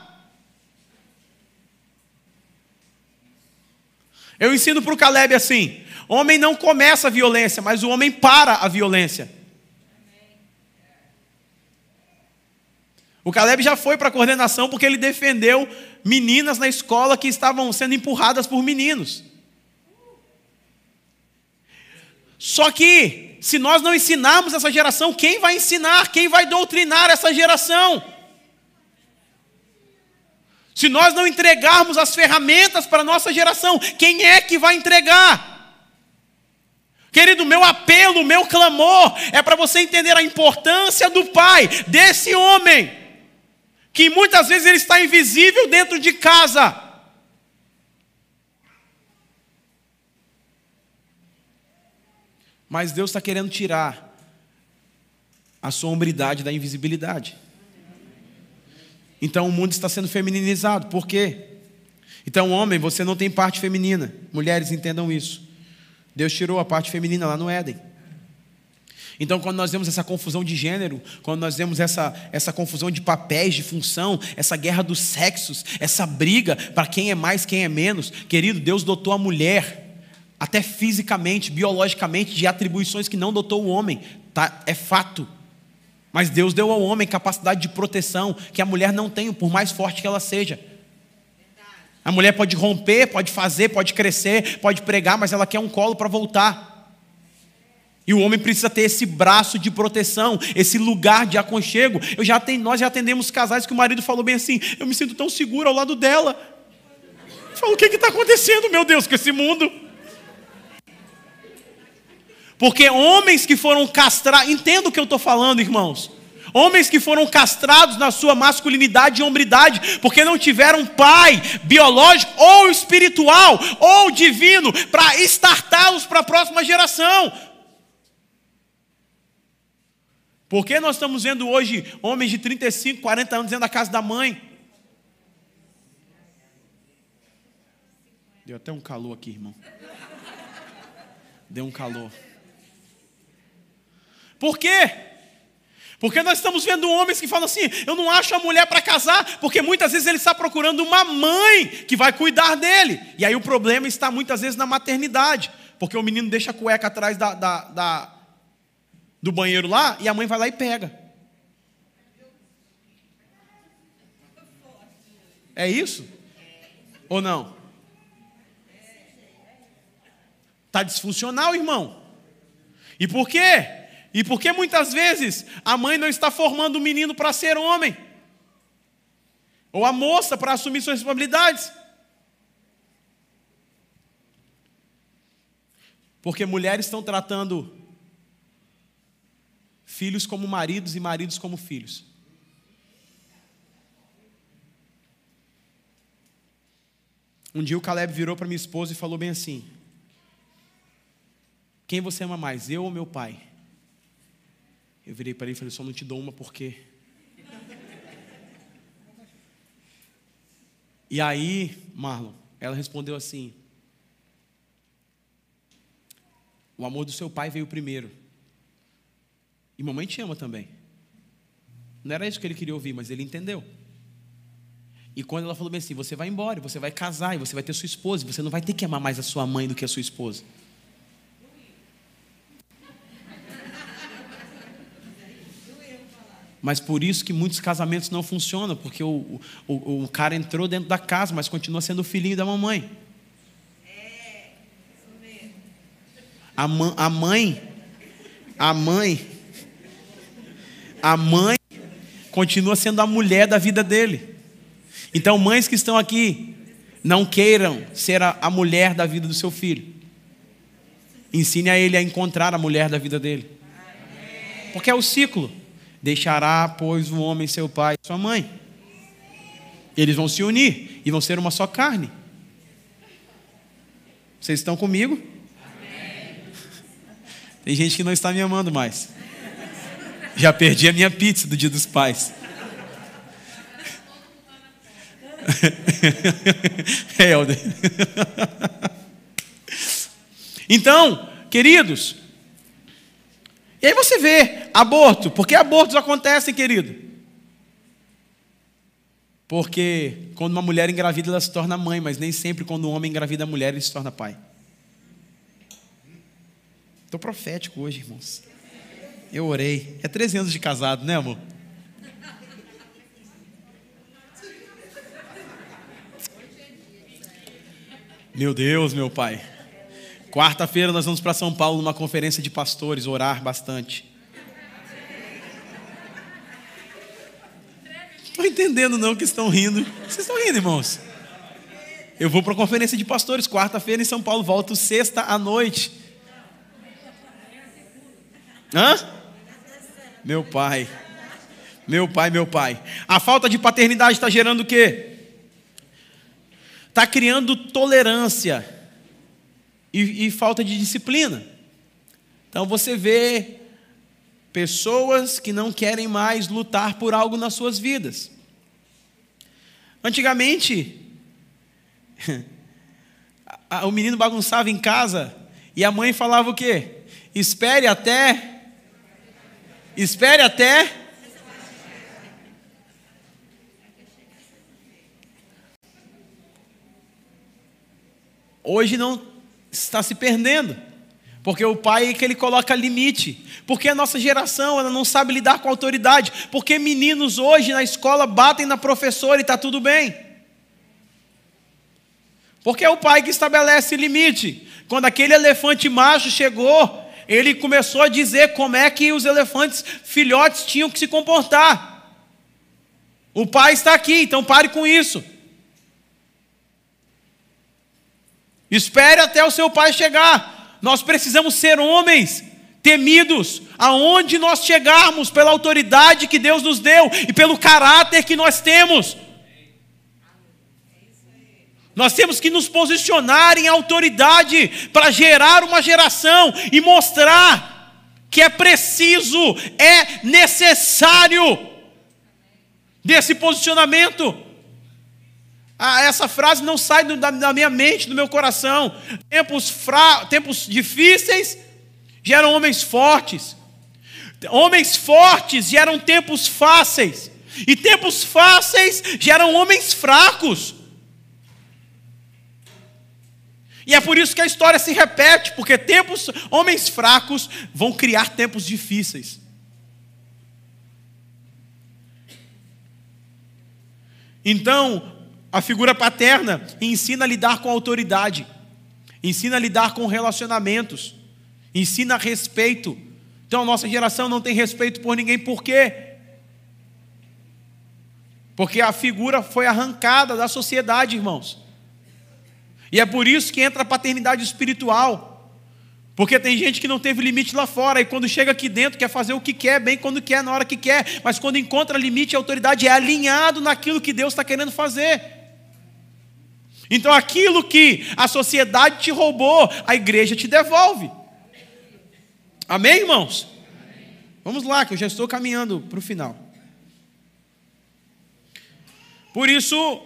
Eu ensino para o Caleb assim: homem não começa a violência, mas o homem para a violência. O Caleb já foi para a coordenação porque ele defendeu meninas na escola que estavam sendo empurradas por meninos. Só que, se nós não ensinarmos essa geração, quem vai ensinar? Quem vai doutrinar essa geração? Se nós não entregarmos as ferramentas para a nossa geração, quem é que vai entregar? Querido, meu apelo, meu clamor é para você entender a importância do pai, desse homem, que muitas vezes ele está invisível dentro de casa. Mas Deus está querendo tirar a sombridade da invisibilidade. Então o mundo está sendo feminilizado. Por quê? Então, homem, você não tem parte feminina. Mulheres entendam isso. Deus tirou a parte feminina lá no Éden. Então, quando nós vemos essa confusão de gênero, quando nós vemos essa, essa confusão de papéis, de função, essa guerra dos sexos, essa briga para quem é mais, quem é menos, querido, Deus dotou a mulher, até fisicamente, biologicamente, de atribuições que não dotou o homem, tá? é fato. Mas Deus deu ao homem capacidade de proteção que a mulher não tem, por mais forte que ela seja. A mulher pode romper, pode fazer, pode crescer, pode pregar, mas ela quer um colo para voltar. E o homem precisa ter esse braço de proteção, esse lugar de aconchego. Eu já nós já atendemos casais que o marido falou bem assim: eu me sinto tão seguro ao lado dela. Eu falo, o que está acontecendo, meu Deus, com esse mundo? Porque homens que foram castrados, entenda o que eu estou falando, irmãos. Homens que foram castrados na sua masculinidade e hombridade, porque não tiveram pai biológico ou espiritual ou divino para estartá-los para a próxima geração. Por que nós estamos vendo hoje homens de 35, 40 anos dentro da casa da mãe? Deu até um calor aqui, irmão. Deu um calor. Por quê? Porque nós estamos vendo homens que falam assim: eu não acho a mulher para casar, porque muitas vezes ele está procurando uma mãe que vai cuidar dele. E aí o problema está muitas vezes na maternidade, porque o menino deixa a cueca atrás da, da, da, do banheiro lá e a mãe vai lá e pega. É isso? Ou não? Está disfuncional, irmão. E por quê? E por que muitas vezes a mãe não está formando o menino para ser homem? Ou a moça para assumir suas responsabilidades? Porque mulheres estão tratando filhos como maridos e maridos como filhos. Um dia o Caleb virou para minha esposa e falou bem assim: Quem você ama mais, eu ou meu pai? Eu virei para ele e falei: Só não te dou uma porque. E aí, Marlon, ela respondeu assim: O amor do seu pai veio primeiro. E mamãe te ama também. Não era isso que ele queria ouvir, mas ele entendeu. E quando ela falou bem assim: Você vai embora, você vai casar, e você vai ter sua esposa, você não vai ter que amar mais a sua mãe do que a sua esposa. Mas por isso que muitos casamentos não funcionam, porque o, o, o cara entrou dentro da casa, mas continua sendo o filhinho da mamãe. A, a mãe, a mãe, a mãe continua sendo a mulher da vida dele. Então, mães que estão aqui, não queiram ser a, a mulher da vida do seu filho. Ensine a ele a encontrar a mulher da vida dele. Porque é o ciclo. Deixará, pois, o homem seu pai e sua mãe. Eles vão se unir e vão ser uma só carne. Vocês estão comigo? Tem gente que não está me amando mais. Já perdi a minha pizza do dia dos pais. é, Helder. Então, queridos, e aí você vê aborto. Por que abortos acontecem, querido? Porque quando uma mulher engravida, ela se torna mãe, mas nem sempre quando um homem engravida a mulher, ele se torna pai. Estou profético hoje, irmãos eu orei. É 13 anos de casado, né, amor? Meu Deus, meu pai. Quarta-feira nós vamos para São Paulo numa conferência de pastores, orar bastante. Estou entendendo não que estão rindo. Vocês estão rindo, irmãos? Eu vou para a conferência de pastores quarta-feira em São Paulo, volto sexta à noite. Hã? Meu pai. Meu pai, meu pai. A falta de paternidade está gerando o quê? Está criando tolerância e, e falta de disciplina. Então você vê pessoas que não querem mais lutar por algo nas suas vidas. Antigamente, o menino bagunçava em casa e a mãe falava o quê? Espere até. Espere até. Hoje não está se perdendo. Porque o pai é que ele coloca limite. Porque a nossa geração ela não sabe lidar com autoridade. Porque meninos hoje na escola batem na professora e está tudo bem. Porque é o pai que estabelece limite. Quando aquele elefante macho chegou, ele começou a dizer como é que os elefantes filhotes tinham que se comportar. O pai está aqui, então pare com isso. Espere até o seu pai chegar. Nós precisamos ser homens temidos, aonde nós chegarmos, pela autoridade que Deus nos deu e pelo caráter que nós temos. Nós temos que nos posicionar em autoridade para gerar uma geração e mostrar que é preciso, é necessário desse posicionamento. Ah, essa frase não sai da, da, minha mente, do meu coração. Tempos, fra... Tempos difíceis geram homens fortes. Homens fortes geram tempos fáceis. E tempos fáceis geram homens fracos. E é por isso que a história se repete, porque tempos, homens fracos vão criar tempos difíceis. Então, a figura paterna ensina a lidar com a autoridade, ensina a lidar com relacionamentos, ensina respeito. Então a nossa geração não tem respeito por ninguém, por quê? Porque a figura foi arrancada da sociedade, irmãos. E é por isso que entra a paternidade espiritual. Porque tem gente que não teve limite lá fora e quando chega aqui dentro quer fazer o que quer, bem quando quer, na hora que quer, mas quando encontra limite e autoridade é alinhado naquilo que Deus está querendo fazer. Então aquilo que a sociedade te roubou, a igreja te devolve. Amém, irmãos? Vamos lá, que eu já estou caminhando para o final. Por isso,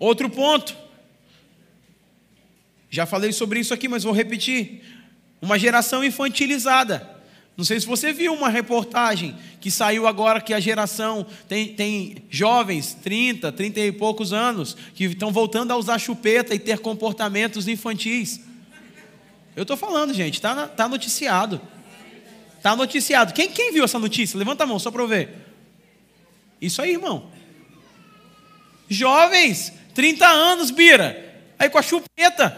outro ponto. Já falei sobre isso aqui, mas vou repetir. Uma geração infantilizada. Não sei se você viu uma reportagem que saiu agora que a geração tem, tem jovens, 30, 30 e poucos anos, que estão voltando a usar chupeta e ter comportamentos infantis. Eu estou falando, gente, está tá noticiado. Está noticiado. Quem, quem viu essa notícia? Levanta a mão só para eu ver. Isso aí, irmão. Jovens, 30 anos, Bira. Aí com a chupeta.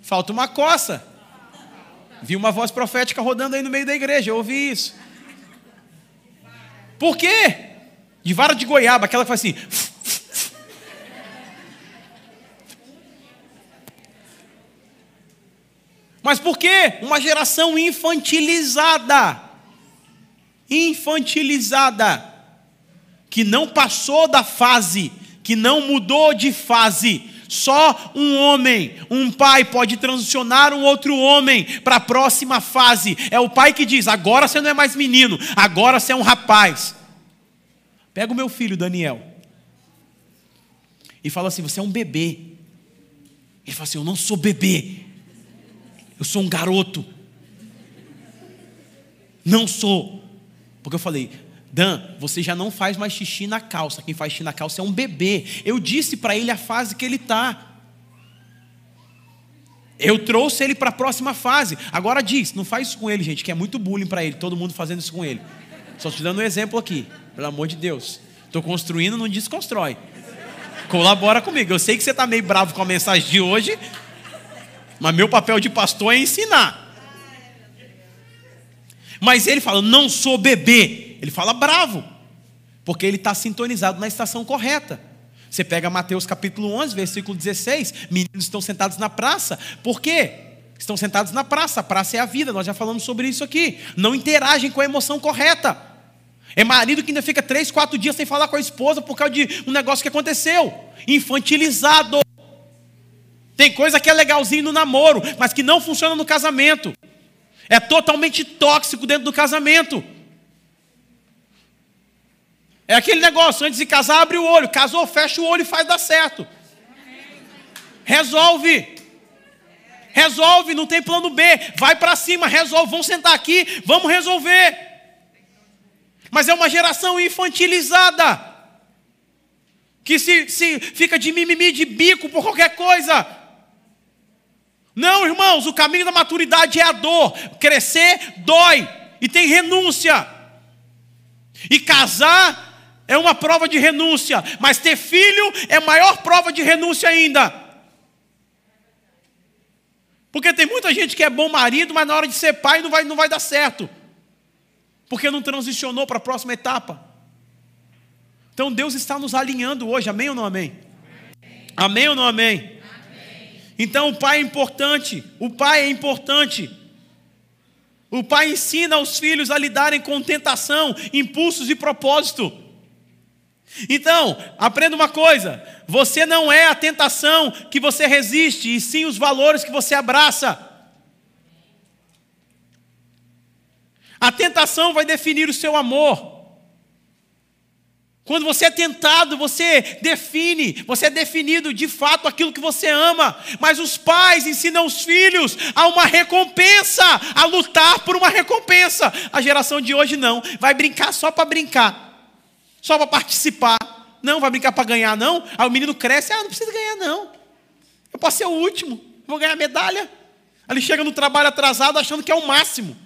Falta uma coça. Vi uma voz profética rodando aí no meio da igreja, eu ouvi isso. Por quê? De vara de goiaba, aquela que faz assim. Mas por quê? Uma geração infantilizada. Infantilizada. Que não passou da fase, que não mudou de fase, só um homem, um pai, pode transicionar um outro homem para a próxima fase. É o pai que diz: agora você não é mais menino, agora você é um rapaz. Pega o meu filho Daniel e fala assim: você é um bebê. Ele fala assim: eu não sou bebê, eu sou um garoto. Não sou. Porque eu falei, Dan, você já não faz mais xixi na calça. Quem faz xixi na calça é um bebê. Eu disse para ele a fase que ele está. Eu trouxe ele para a próxima fase. Agora diz, não faz isso com ele, gente, que é muito bullying para ele, todo mundo fazendo isso com ele. Só te dando um exemplo aqui, pelo amor de Deus. Estou construindo, não desconstrói. Colabora comigo. Eu sei que você está meio bravo com a mensagem de hoje, mas meu papel de pastor é ensinar. Mas ele fala, não sou bebê. Ele fala bravo, porque ele está sintonizado na estação correta. Você pega Mateus capítulo 11, versículo 16: meninos estão sentados na praça. Por quê? Estão sentados na praça. A praça é a vida, nós já falamos sobre isso aqui. Não interagem com a emoção correta. É marido que ainda fica três, quatro dias sem falar com a esposa por causa de um negócio que aconteceu. Infantilizado. Tem coisa que é legalzinho no namoro, mas que não funciona no casamento. É totalmente tóxico dentro do casamento. É aquele negócio, antes de casar, abre o olho. Casou, fecha o olho e faz dar certo. Resolve. Resolve, não tem plano B. Vai para cima, resolve. Vamos sentar aqui, vamos resolver. Mas é uma geração infantilizada. Que se, se fica de mimimi, de bico por qualquer coisa. Não, irmãos, o caminho da maturidade é a dor. Crescer dói e tem renúncia. E casar é uma prova de renúncia, mas ter filho é maior prova de renúncia ainda. Porque tem muita gente que é bom marido, mas na hora de ser pai não vai, não vai dar certo. Porque não transicionou para a próxima etapa. Então Deus está nos alinhando hoje, amém ou não amém? Amém, amém ou não amém? amém? Então o pai é importante, o pai é importante. O pai ensina os filhos a lidarem com tentação, impulsos e propósito. Então, aprenda uma coisa: você não é a tentação que você resiste, e sim os valores que você abraça. A tentação vai definir o seu amor. Quando você é tentado, você define, você é definido de fato aquilo que você ama. Mas os pais ensinam os filhos a uma recompensa, a lutar por uma recompensa. A geração de hoje não, vai brincar só para brincar só para participar. Não, vai brincar para ganhar, não. Aí o menino cresce, ah, não precisa ganhar, não. Eu posso ser o último, vou ganhar medalha. Aí ele chega no trabalho atrasado achando que é o máximo.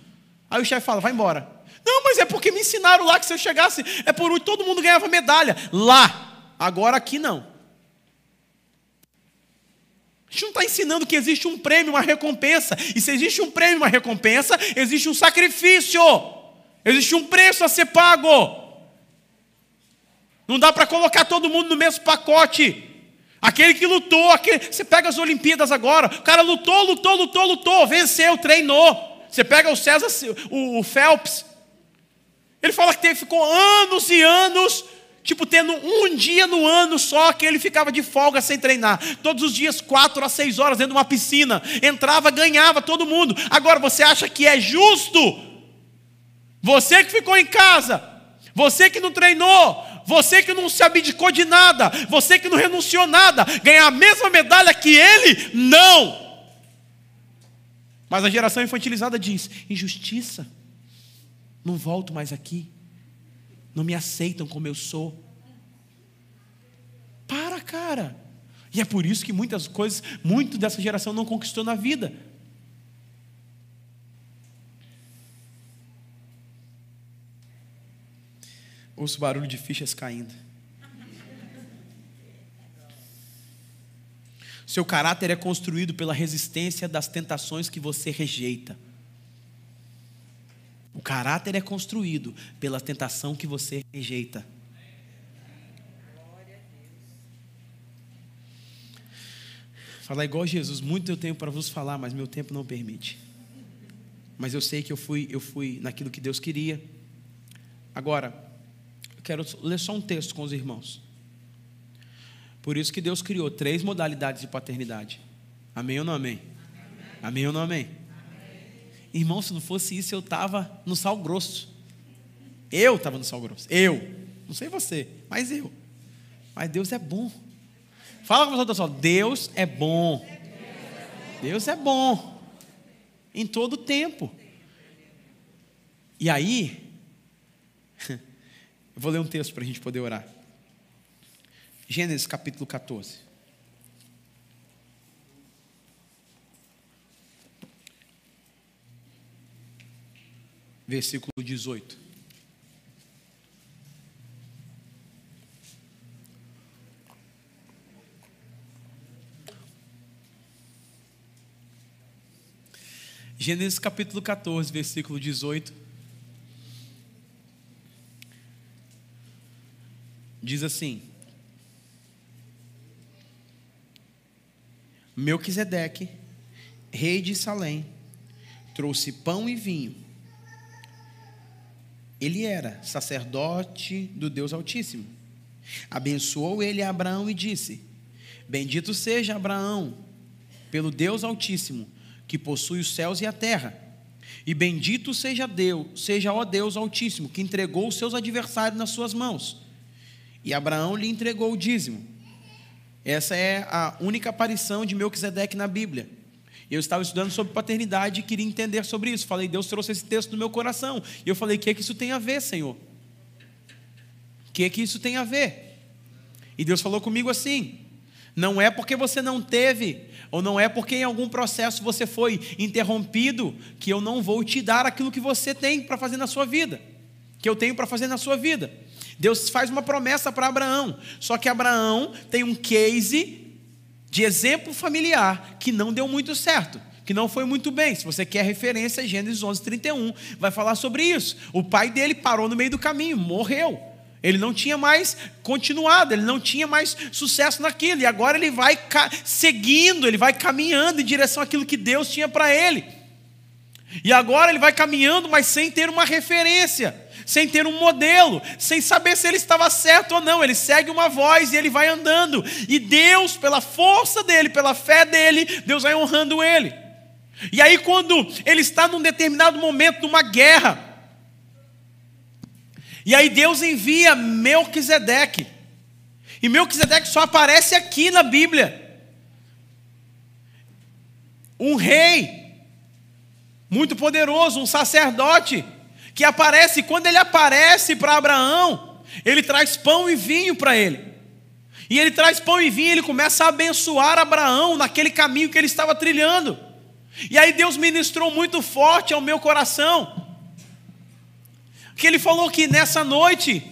Aí o chefe fala, vai embora. Não, mas é porque me ensinaram lá que se eu chegasse, é por último, todo mundo ganhava medalha. Lá, agora aqui não. A gente não está ensinando que existe um prêmio, uma recompensa. E se existe um prêmio, uma recompensa, existe um sacrifício. Existe um preço a ser pago. Não dá para colocar todo mundo no mesmo pacote. Aquele que lutou, aquele... você pega as Olimpíadas agora, o cara lutou, lutou, lutou, lutou, venceu, treinou. Você pega o César, o, Phelps, ele fala que teve, ficou anos e anos, tipo, tendo um dia no ano só que ele ficava de folga sem treinar. Todos os dias, quatro a seis horas dentro de uma piscina. Entrava, ganhava todo mundo. Agora, você acha que é justo? Você que ficou em casa, você que não treinou, você que não se abdicou de nada, você que não renunciou nada, ganhar a mesma medalha que ele? Não! Mas a geração infantilizada diz: injustiça, não volto mais aqui, não me aceitam como eu sou. Para, cara. E é por isso que muitas coisas, muito dessa geração não conquistou na vida. Ouço barulho de fichas caindo. Seu caráter é construído pela resistência das tentações que você rejeita. O caráter é construído pela tentação que você rejeita. Falar igual Jesus, muito eu tenho para vos falar, mas meu tempo não permite. Mas eu sei que eu fui, eu fui naquilo que Deus queria. Agora, quero ler só um texto com os irmãos. Por isso que Deus criou três modalidades de paternidade. Amém ou não amém? Amém, amém ou não amém? amém? Irmão, se não fosse isso, eu estava no sal grosso. Eu estava no sal grosso. Eu. Não sei você, mas eu. Mas Deus é bom. Fala com a pessoa, Deus é bom. Deus é bom. Em todo tempo. E aí, eu vou ler um texto para a gente poder orar. Gênesis capítulo 14. Versículo 18. Gênesis capítulo 14, versículo 18. Diz assim: Melquisedeque, rei de Salém, trouxe pão e vinho. Ele era sacerdote do Deus Altíssimo. Abençoou ele a Abraão e disse: Bendito seja Abraão pelo Deus Altíssimo que possui os céus e a terra. E bendito seja Deus, seja ó Deus Altíssimo, que entregou os seus adversários nas suas mãos. E Abraão lhe entregou o dízimo. Essa é a única aparição de Melquisedeque na Bíblia. Eu estava estudando sobre paternidade e queria entender sobre isso. Falei, Deus trouxe esse texto no meu coração. E eu falei, o que é que isso tem a ver, Senhor? O que é que isso tem a ver? E Deus falou comigo assim: não é porque você não teve, ou não é porque em algum processo você foi interrompido, que eu não vou te dar aquilo que você tem para fazer na sua vida, que eu tenho para fazer na sua vida. Deus faz uma promessa para Abraão, só que Abraão tem um case de exemplo familiar que não deu muito certo que não foi muito bem. Se você quer referência, Gênesis 11, 31 vai falar sobre isso. O pai dele parou no meio do caminho, morreu. Ele não tinha mais continuado, ele não tinha mais sucesso naquilo, e agora ele vai seguindo, ele vai caminhando em direção àquilo que Deus tinha para ele. E agora ele vai caminhando, mas sem ter uma referência, sem ter um modelo, sem saber se ele estava certo ou não. Ele segue uma voz e ele vai andando, e Deus, pela força dele, pela fé dele, Deus vai honrando ele. E aí, quando ele está num determinado momento, numa guerra, e aí Deus envia Melquisedeque. E Melquisedeque só aparece aqui na Bíblia. Um rei muito poderoso, um sacerdote que aparece, quando ele aparece para Abraão, ele traz pão e vinho para ele. E ele traz pão e vinho, ele começa a abençoar Abraão naquele caminho que ele estava trilhando. E aí Deus ministrou muito forte ao meu coração que ele falou que nessa noite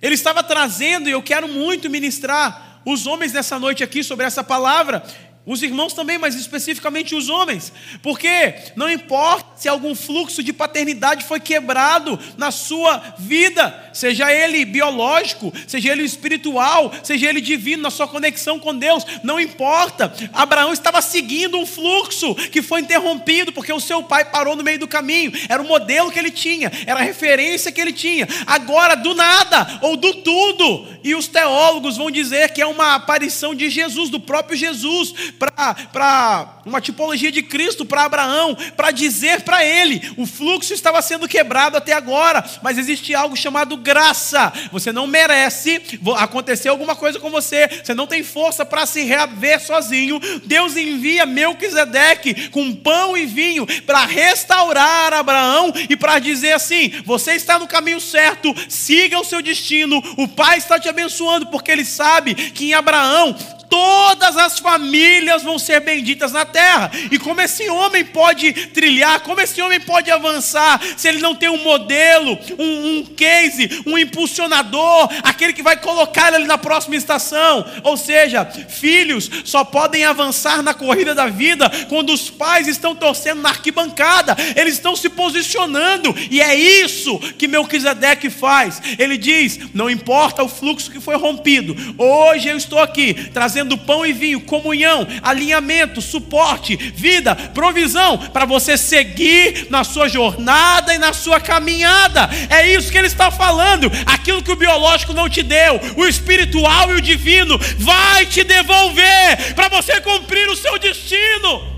ele estava trazendo, e eu quero muito ministrar os homens nessa noite aqui sobre essa palavra, os irmãos também, mas especificamente os homens, porque não importa se algum fluxo de paternidade foi quebrado na sua vida, seja ele biológico, seja ele espiritual, seja ele divino, na sua conexão com Deus, não importa. Abraão estava seguindo um fluxo que foi interrompido porque o seu pai parou no meio do caminho, era o modelo que ele tinha, era a referência que ele tinha. Agora, do nada ou do tudo, e os teólogos vão dizer que é uma aparição de Jesus, do próprio Jesus para uma tipologia de Cristo para Abraão, para dizer para ele: o fluxo estava sendo quebrado até agora, mas existe algo chamado graça. Você não merece acontecer alguma coisa com você, você não tem força para se reaver sozinho. Deus envia Melquisedeque com pão e vinho para restaurar Abraão e para dizer assim: você está no caminho certo, siga o seu destino. O Pai está te abençoando porque ele sabe que em Abraão todas as famílias vão ser benditas na terra. E como esse homem pode trilhar, como esse homem pode avançar, se ele não tem um modelo, um, um case, um impulsionador, aquele que vai colocar ele na próxima estação. Ou seja, filhos só podem avançar na corrida da vida quando os pais estão torcendo na arquibancada, eles estão se posicionando, e é isso que Melquisedeque faz. Ele diz: não importa o fluxo que foi rompido, hoje eu estou aqui trazendo trazendo pão e vinho, comunhão, alinhamento, suporte, vida, provisão, para você seguir na sua jornada e na sua caminhada. É isso que ele está falando. Aquilo que o biológico não te deu, o espiritual e o divino vai te devolver para você cumprir o seu destino.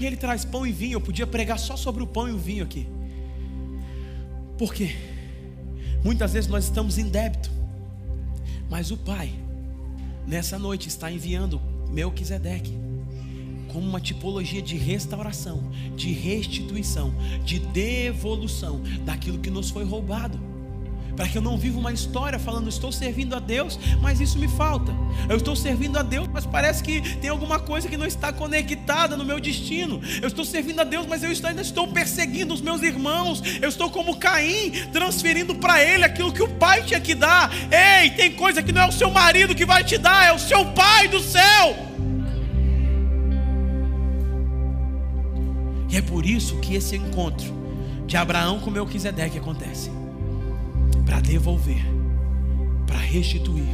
E ele traz pão e vinho. Eu podia pregar só sobre o pão e o vinho aqui. Por quê? Muitas vezes nós estamos em débito. Mas o Pai, nessa noite, está enviando Melquisedeque como uma tipologia de restauração, de restituição, de devolução daquilo que nos foi roubado. Para que eu não viva uma história falando, estou servindo a Deus, mas isso me falta. Eu estou servindo a Deus, mas parece que tem alguma coisa que não está conectada no meu destino. Eu estou servindo a Deus, mas eu ainda estou perseguindo os meus irmãos. Eu estou como Caim, transferindo para ele aquilo que o pai tinha que dar. Ei, tem coisa que não é o seu marido que vai te dar, é o seu pai do céu. E é por isso que esse encontro de Abraão com Melquisedeque acontece para devolver, para restituir,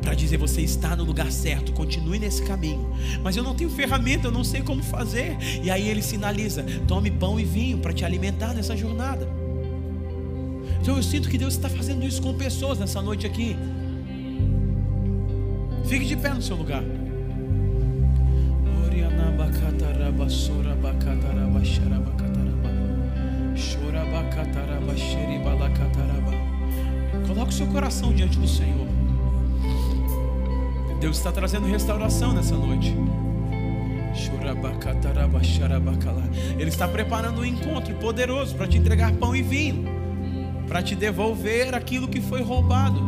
para dizer você está no lugar certo, continue nesse caminho. Mas eu não tenho ferramenta, eu não sei como fazer. E aí ele sinaliza: tome pão e vinho para te alimentar nessa jornada. Então eu sinto que Deus está fazendo isso com pessoas nessa noite aqui. Fique de pé no seu lugar. Coloque o seu coração diante do Senhor. Deus está trazendo restauração nessa noite. Ele está preparando um encontro poderoso para te entregar pão e vinho, para te devolver aquilo que foi roubado,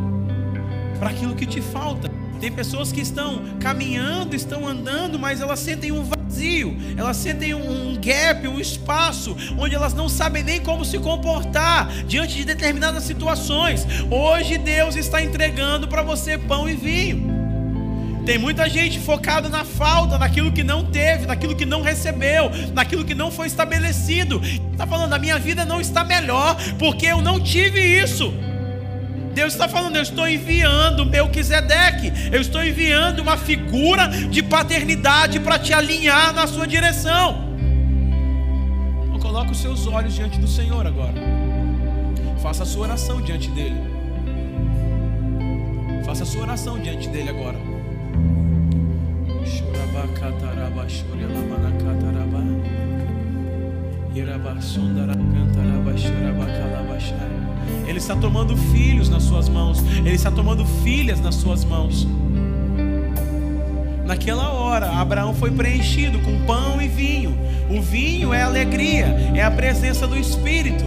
para aquilo que te falta. Tem pessoas que estão caminhando, estão andando, mas elas sentem um vazio, elas sentem um gap, um espaço, onde elas não sabem nem como se comportar diante de determinadas situações. Hoje Deus está entregando para você pão e vinho. Tem muita gente focada na falta, naquilo que não teve, naquilo que não recebeu, naquilo que não foi estabelecido. Está falando, a minha vida não está melhor porque eu não tive isso. Deus está falando, eu estou enviando Melquisedeque, eu estou enviando uma figura de paternidade para te alinhar na sua direção. Então coloque os seus olhos diante do Senhor agora. Faça a sua oração diante dele. Faça a sua oração diante dele agora. Ele está tomando filhos nas suas mãos, Ele está tomando filhas nas suas mãos. Naquela hora, Abraão foi preenchido com pão e vinho. O vinho é alegria, é a presença do Espírito.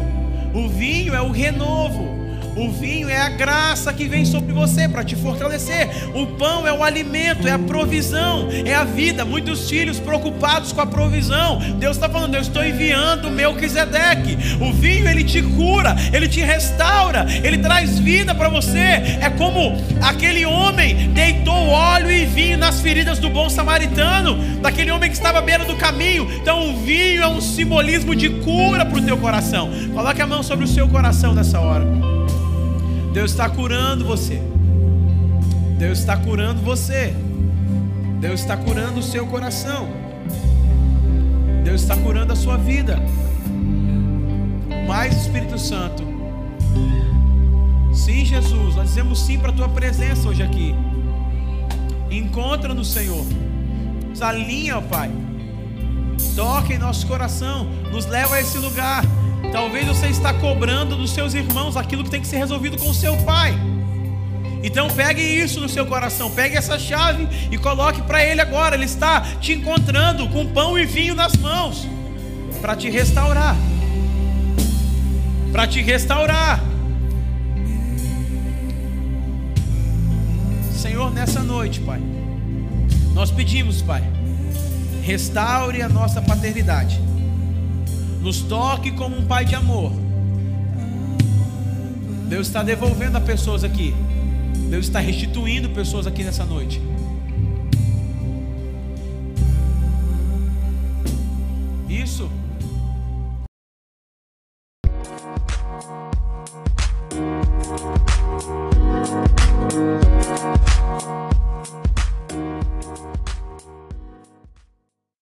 O vinho é o renovo. O vinho é a graça que vem sobre você para te fortalecer. O pão é o alimento, é a provisão, é a vida. Muitos filhos preocupados com a provisão. Deus está falando: Eu estou enviando o Melquisedeque. O vinho ele te cura, ele te restaura, ele traz vida para você. É como aquele homem deitou óleo e vinho nas feridas do bom samaritano, daquele homem que estava à beira do caminho. Então o vinho é um simbolismo de cura para o teu coração. Coloque a mão sobre o seu coração nessa hora. Deus está curando você. Deus está curando você. Deus está curando o seu coração. Deus está curando a sua vida. Mais Espírito Santo. Sim, Jesus, nós dizemos sim para a tua presença hoje aqui. Encontra no Senhor. Nos alinha, ó Pai. Toca em nosso coração. Nos leva a esse lugar. Talvez você está cobrando dos seus irmãos aquilo que tem que ser resolvido com o seu pai. Então pegue isso no seu coração, pegue essa chave e coloque para ele agora. Ele está te encontrando com pão e vinho nas mãos para te restaurar. Para te restaurar. Senhor, nessa noite, Pai, nós pedimos, Pai, restaure a nossa paternidade nos toque como um pai de amor. Deus está devolvendo a pessoas aqui. Deus está restituindo pessoas aqui nessa noite. Isso.